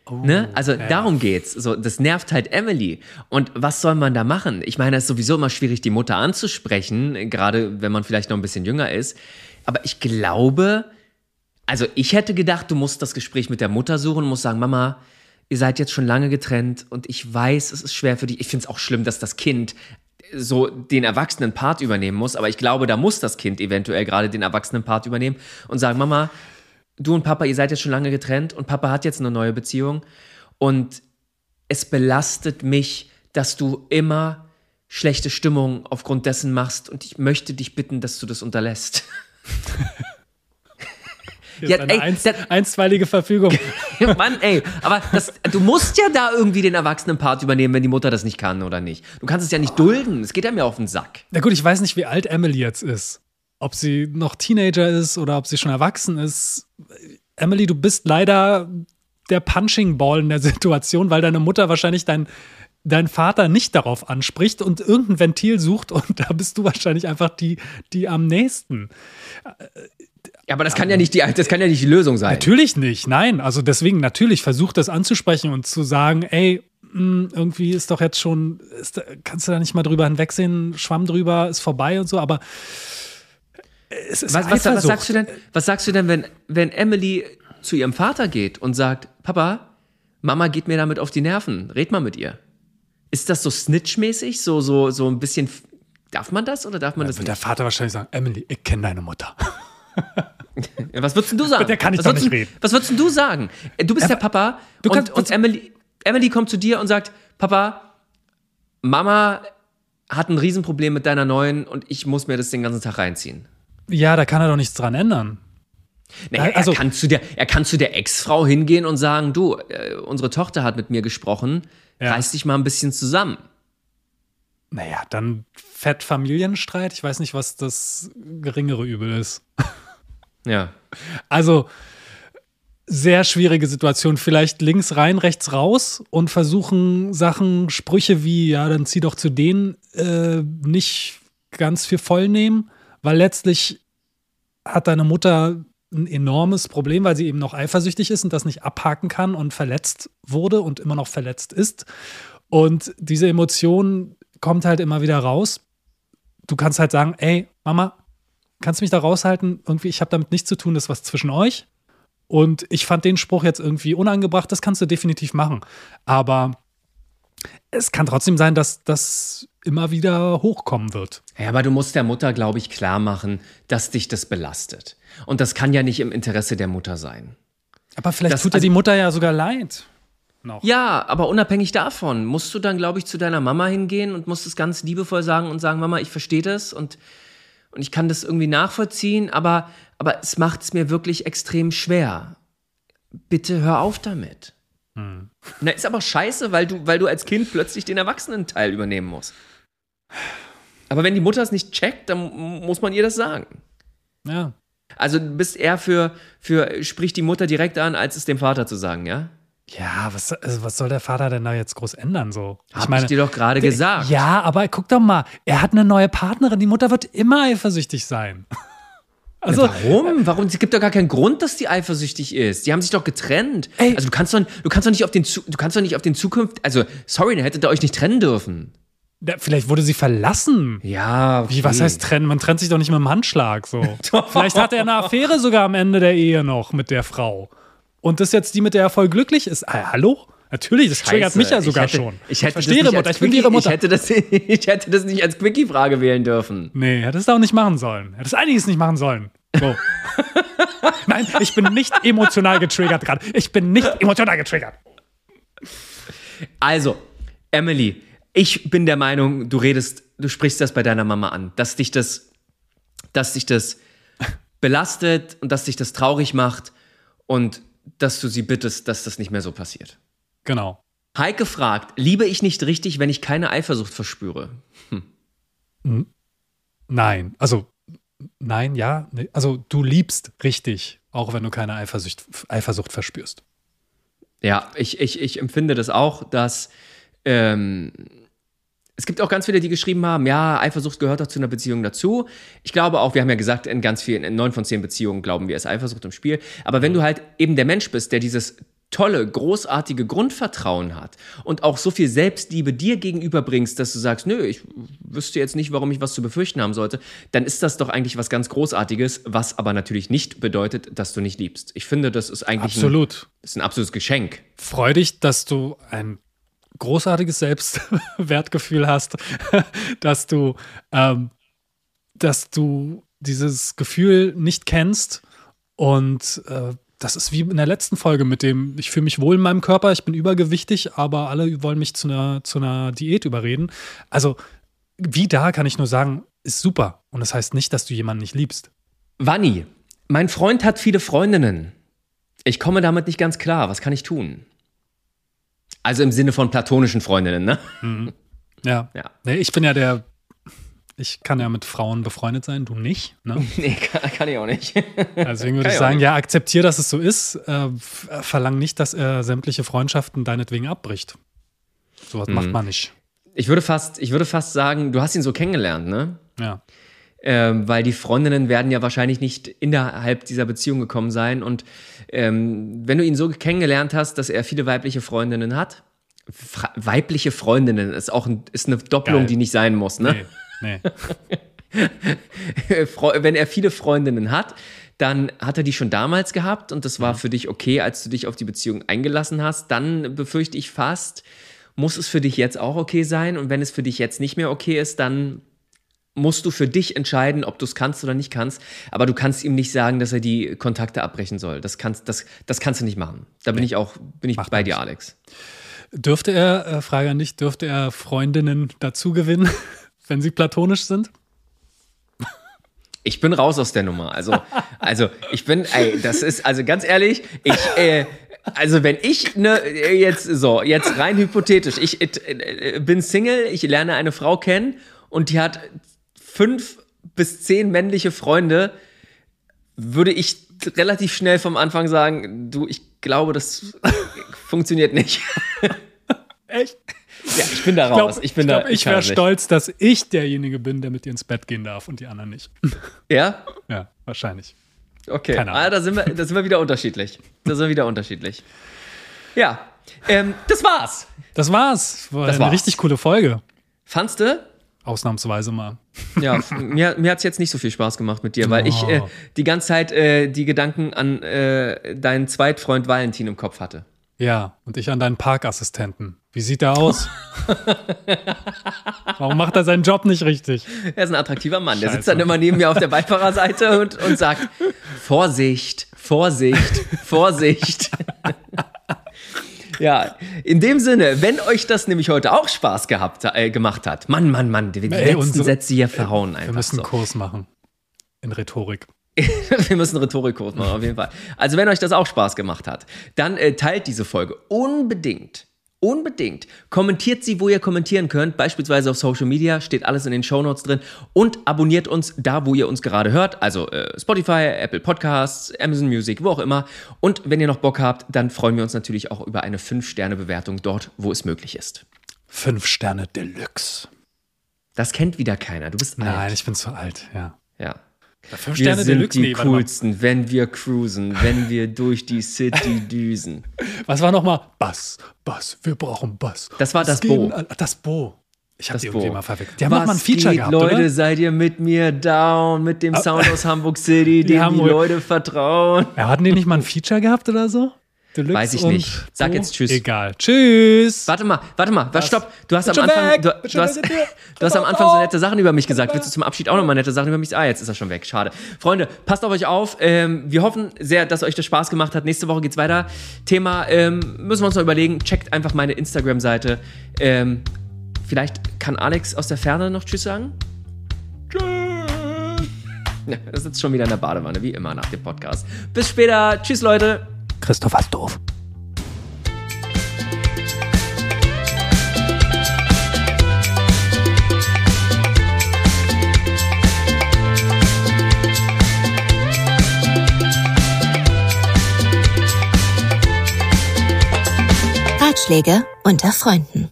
Oh, Ne? Also ja. darum geht's. So, das nervt halt Emily. Und was soll man da machen? Ich meine, es ist sowieso immer schwierig, die Mutter anzusprechen, gerade wenn man vielleicht noch ein bisschen jünger ist. Aber ich glaube, also ich hätte gedacht, du musst das Gespräch mit der Mutter suchen und musst sagen, Mama, ihr seid jetzt schon lange getrennt und ich weiß, es ist schwer für dich. Ich finde es auch schlimm, dass das Kind so den erwachsenen Part übernehmen muss, aber ich glaube, da muss das Kind eventuell gerade den erwachsenen Part übernehmen und sagen, Mama, du und Papa, ihr seid jetzt schon lange getrennt und Papa hat jetzt eine neue Beziehung und es belastet mich, dass du immer schlechte Stimmung aufgrund dessen machst und ich möchte dich bitten, dass du das unterlässt. Hier Ja, ist eine ey, einst, das- einstweilige Verfügung. Mann, ey, aber das, du musst ja da irgendwie den erwachsenen Part übernehmen, wenn die Mutter das nicht kann oder nicht. Du kannst es ja nicht dulden. Es geht ja mir auf den Sack. Na gut, ich weiß nicht, wie alt Emily jetzt ist. ob sie noch Teenager ist oder ob sie schon erwachsen ist. Emily, du bist leider der Punching Ball in der Situation, weil deine Mutter wahrscheinlich dein, dein Vater nicht darauf anspricht und irgendein Ventil sucht und da bist du wahrscheinlich einfach die, die am nächsten. Ja, aber das kann ja nicht die, das kann ja nicht die Lösung sein. Natürlich nicht, nein. Also deswegen natürlich versucht das anzusprechen und zu sagen, ey, mh, irgendwie ist doch jetzt schon, ist, kannst du da nicht mal drüber hinwegsehen, Schwamm drüber, ist vorbei und so, aber es ist Was, was, was sagst du denn, was sagst du denn, wenn, wenn Emily zu ihrem Vater geht und sagt, Papa, Mama geht mir damit auf die Nerven, red mal mit ihr. Ist das so Snitch-mäßig? So, so, so ein bisschen, darf man das oder darf man das wird nicht? der Vater wahrscheinlich sagen, Emily, ich kenne deine Mutter. Ja, Was würdest du sagen? Der kann ich was doch würdest nicht du- reden. Was würdest du sagen? Äh, Du bist der Papa du und, kannst- und Emily, Emily kommt zu dir und sagt, Papa, Mama hat ein Riesenproblem mit deiner neuen und ich muss mir das den ganzen Tag reinziehen. Ja, da kann er doch nichts dran ändern. Naja, Also- er, kann zu der, er kann zu der Ex-Frau hingehen und sagen, du, äh, unsere Tochter hat mit mir gesprochen, Ja. reiß dich mal ein bisschen zusammen. Naja, dann fett Familienstreit. Ich weiß nicht, was das geringere Übel ist. Ja. Also sehr schwierige Situation. Vielleicht links rein, rechts raus und versuchen Sachen, Sprüche wie, ja, dann zieh doch zu denen, äh, nicht ganz für voll nehmen, weil letztlich hat deine Mutter ein enormes Problem, weil sie eben noch eifersüchtig ist und das nicht abhaken kann und verletzt wurde und immer noch verletzt ist. Und diese Emotion kommt halt immer wieder raus. Du kannst halt sagen, ey, Mama, kannst du mich da raushalten? Irgendwie, ich habe damit nichts zu tun, das ist was zwischen euch. Und ich fand den Spruch jetzt irgendwie unangebracht, das kannst du definitiv machen. Aber es kann trotzdem sein, dass das immer wieder hochkommen wird. Ja, aber du musst der Mutter, glaube ich, klar machen, dass dich das belastet. Und das kann ja nicht im Interesse der Mutter sein. Aber vielleicht Das- tut dir also- die Mutter ja sogar leid. Noch. Ja, aber unabhängig davon musst du dann, glaube ich, zu deiner Mama hingehen und musst es ganz liebevoll sagen und sagen, Mama, ich verstehe das und, und ich kann das irgendwie nachvollziehen, aber, aber es macht es mir wirklich extrem schwer. Bitte hör auf damit. Na, ist aber scheiße, weil du, weil du als Kind plötzlich den Erwachsenenteil übernehmen musst. Aber wenn die Mutter es nicht checkt, dann muss man ihr das sagen. Ja. Also du bist eher für, für sprich die Mutter direkt an, als es dem Vater zu sagen, ja? Ja, was, also was soll der Vater denn da jetzt groß ändern so? Hab ich dir doch gerade gesagt. Ja, aber guck doch mal, er hat eine neue Partnerin, die Mutter wird immer eifersüchtig sein. Also, Warum? Warum? Es gibt doch gar keinen Grund, dass die eifersüchtig ist. Die haben sich doch getrennt. Ey. Also du kannst doch, du kannst doch nicht auf den, du kannst doch nicht auf den Zukunft, also sorry, dann hättet ihr euch nicht trennen dürfen. da- vielleicht wurde sie verlassen. Ja. Wie, was okay. heißt trennen? Man trennt sich doch nicht mit dem Handschlag so. Vielleicht hat er eine Affäre sogar am Ende der Ehe noch mit der Frau. Und das jetzt die, mit der er voll glücklich ist. Ah, hallo? Natürlich, das triggert Scheiße. mich ja sogar ich hätte, schon. Ich, hätte verstehe das nicht Mutter, als ich Quickie- ihre Mutter. Ich hätte das, ich hätte das nicht als Quickie-Frage wählen dürfen. nee, hättest du auch nicht machen sollen. Hättest einiges nicht machen sollen. So. Nein, ich bin nicht emotional getriggert gerade. Ich bin nicht emotional getriggert. Also, Emily, ich bin der Meinung, du redest, du sprichst das bei deiner Mama an, dass dich das, dass dich das belastet und dass dich das traurig macht und dass du sie bittest, dass das nicht mehr so passiert. Genau. Heike fragt, liebe ich nicht richtig, wenn ich keine Eifersucht verspüre? Nein. Also, nein, ja. Also, du liebst richtig, auch wenn du keine Eifersucht, Eifersucht verspürst. Ja, ich, ich, ich empfinde das auch, dass ähm, es gibt auch ganz viele, die geschrieben haben, ja, Eifersucht gehört doch zu einer Beziehung dazu. Ich glaube auch, wir haben ja gesagt, in ganz vielen, in neun von zehn Beziehungen glauben wir, ist Eifersucht im Spiel. Aber wenn du halt eben der Mensch bist, der dieses tolle, großartige Grundvertrauen hat und auch so viel Selbstliebe dir gegenüberbringst, dass du sagst, nö, ich wüsste jetzt nicht, warum ich was zu befürchten haben sollte, dann ist das doch eigentlich was ganz Großartiges, was aber natürlich nicht bedeutet, dass du nicht liebst. Ich finde, das ist eigentlich Ein, Absolut. ist ein absolutes Geschenk. Freu dich, dass du ein großartiges Selbstwertgefühl hast, dass du, ähm, dass du dieses Gefühl nicht kennst und äh, das ist wie in der letzten Folge mit dem, ich fühle mich wohl in meinem Körper, ich bin übergewichtig, aber alle wollen mich zu einer, zu einer Diät überreden. Also, wie da kann ich nur sagen, ist super. Und das heißt nicht, dass du jemanden nicht liebst. Vanni, mein Freund hat viele Freundinnen. Ich komme damit nicht ganz klar. Was kann ich tun? Also im Sinne von platonischen Freundinnen, ne? Ja. Ja. Nee, ich bin ja der, Ich kann ja mit Frauen befreundet sein, du nicht. Ne? Nee, kann, kann ich auch nicht. Deswegen würde ich sagen, ja, akzeptier, dass es so ist. Äh, f- verlang nicht, dass er sämtliche Freundschaften deinetwegen abbricht. Sowas macht Mhm. man nicht. Ich würde fast, ich würde fast sagen, du hast ihn so kennengelernt, ne? Ja. Ähm, weil die Freundinnen werden ja wahrscheinlich nicht innerhalb dieser Beziehung gekommen sein. Und ähm, wenn du ihn so kennengelernt hast, dass er viele weibliche Freundinnen hat, weibliche Freundinnen ist auch ein, ist eine Doppelung, Geil. die nicht sein muss, ne? Nee, nee. Wenn er viele Freundinnen hat, dann hat er die schon damals gehabt und das war für dich okay, als du dich auf die Beziehung eingelassen hast. Dann befürchte ich fast, muss es für dich jetzt auch okay sein. Und wenn es für dich jetzt nicht mehr okay ist, dann musst du für dich entscheiden, ob du es kannst oder nicht kannst. Aber du kannst ihm nicht sagen, dass er die Kontakte abbrechen soll. Das kannst, das, das kannst du nicht machen. Da bin ich auch, bin ich Macht bei dir. Alex. Dürfte er, äh, Frage an dich, dürfte er Freundinnen dazu gewinnen, wenn sie platonisch sind? Ich bin raus aus der Nummer. Also, also ich bin, ey, das ist, also ganz ehrlich, ich, äh, also wenn ich ne, jetzt so, jetzt rein hypothetisch, ich äh, bin Single, ich lerne eine Frau kennen und die hat fünf bis zehn männliche Freunde, würde ich relativ schnell vom Anfang sagen, du, ich glaube, das funktioniert nicht. Echt? Ja, ich bin da Ich, glaub, raus. ich bin glaub, da. ich kann wäre stolz, dass ich derjenige bin, der mit ihr ins Bett gehen darf und die anderen nicht. Ja? ja, wahrscheinlich. Okay, Keine Ahnung. ah, da, sind wir, da sind wir wieder unterschiedlich. Da sind wir wieder unterschiedlich. Ja, ähm, das war's. Das war's. War Das eine war's. richtig coole Folge. Fandst du? Ausnahmsweise mal. Ja, mir, mir hat's jetzt nicht so viel Spaß gemacht mit dir, weil ich äh, Oh. die ganze Zeit äh, die Gedanken an äh, deinen Zweitfreund Valentin im Kopf hatte. Ja, und ich an deinen Parkassistenten. Wie sieht er aus? Warum macht er seinen Job nicht richtig? Er ist ein attraktiver Mann. Der sitzt Scheiße. dann immer neben mir auf der Beifahrerseite und, und sagt: Vorsicht, Vorsicht, Vorsicht. Ja, in dem Sinne, wenn euch das nämlich heute auch Spaß gehabt, äh, gemacht hat, Mann, Mann, Mann, die Ey, letzten unsere- Sätze hier verhauen Wir einfach. müssen so. einen Kurs machen. In Rhetorik. Wir müssen Rhetorikkurs machen, auf jeden Fall. Also, wenn euch das auch Spaß gemacht hat, dann äh, teilt diese Folge unbedingt. Unbedingt. Kommentiert sie, wo ihr kommentieren könnt. Beispielsweise auf Social Media, steht alles in den Shownotes drin. Und abonniert uns da, wo ihr uns gerade hört. Also äh, Spotify, Apple Podcasts, Amazon Music, wo auch immer. Und wenn ihr noch Bock habt, dann freuen wir uns natürlich auch über eine 5-Sterne-Bewertung dort, wo es möglich ist. Fünf Sterne Deluxe. Das kennt wieder keiner. Du bist Nein, alt. ich bin zu alt, ja. Ja. Fünf Wir Sterne sind Deluxe, die nee, coolsten, wenn wir cruisen, wenn wir durch die City düsen. Was war nochmal? Bass, Bass, wir brauchen Bass. Das war das Bo. an- Das Bo. Ich habe Das die irgendwie Bo. mal verwechselt. Die haben noch mal ein Was Feature geht, gehabt, Leute, oder? seid ihr mit mir down, mit dem Sound aus Hamburg City, dem haben die Leute vertrauen? Ja, hatten die nicht mal ein Feature gehabt oder so? Deluxe Weiß ich nicht. Sag Bo? jetzt Tschüss. Egal. Tschüss. Warte mal, warte mal, was, stopp. Du hast am Anfang, du, du, hast, du hast am Anfang so nette Sachen über mich gesagt. Willst du zum Abschied auch noch mal nette Sachen über mich? Ah, jetzt ist er schon weg. Schade. Freunde, passt auf euch auf. Ähm, wir hoffen sehr, dass euch das Spaß gemacht hat. Nächste Woche geht's weiter. Thema ähm, müssen wir uns noch überlegen. Checkt einfach meine Instagram-Seite. Ähm, vielleicht kann Alex aus der Ferne noch Tschüss sagen. Tschüss. Ja, er sitzt schon wieder in der Badewanne, wie immer nach dem Podcast. Bis später. Tschüss, Leute. Christoph ist doof. Ratschläge unter Freunden.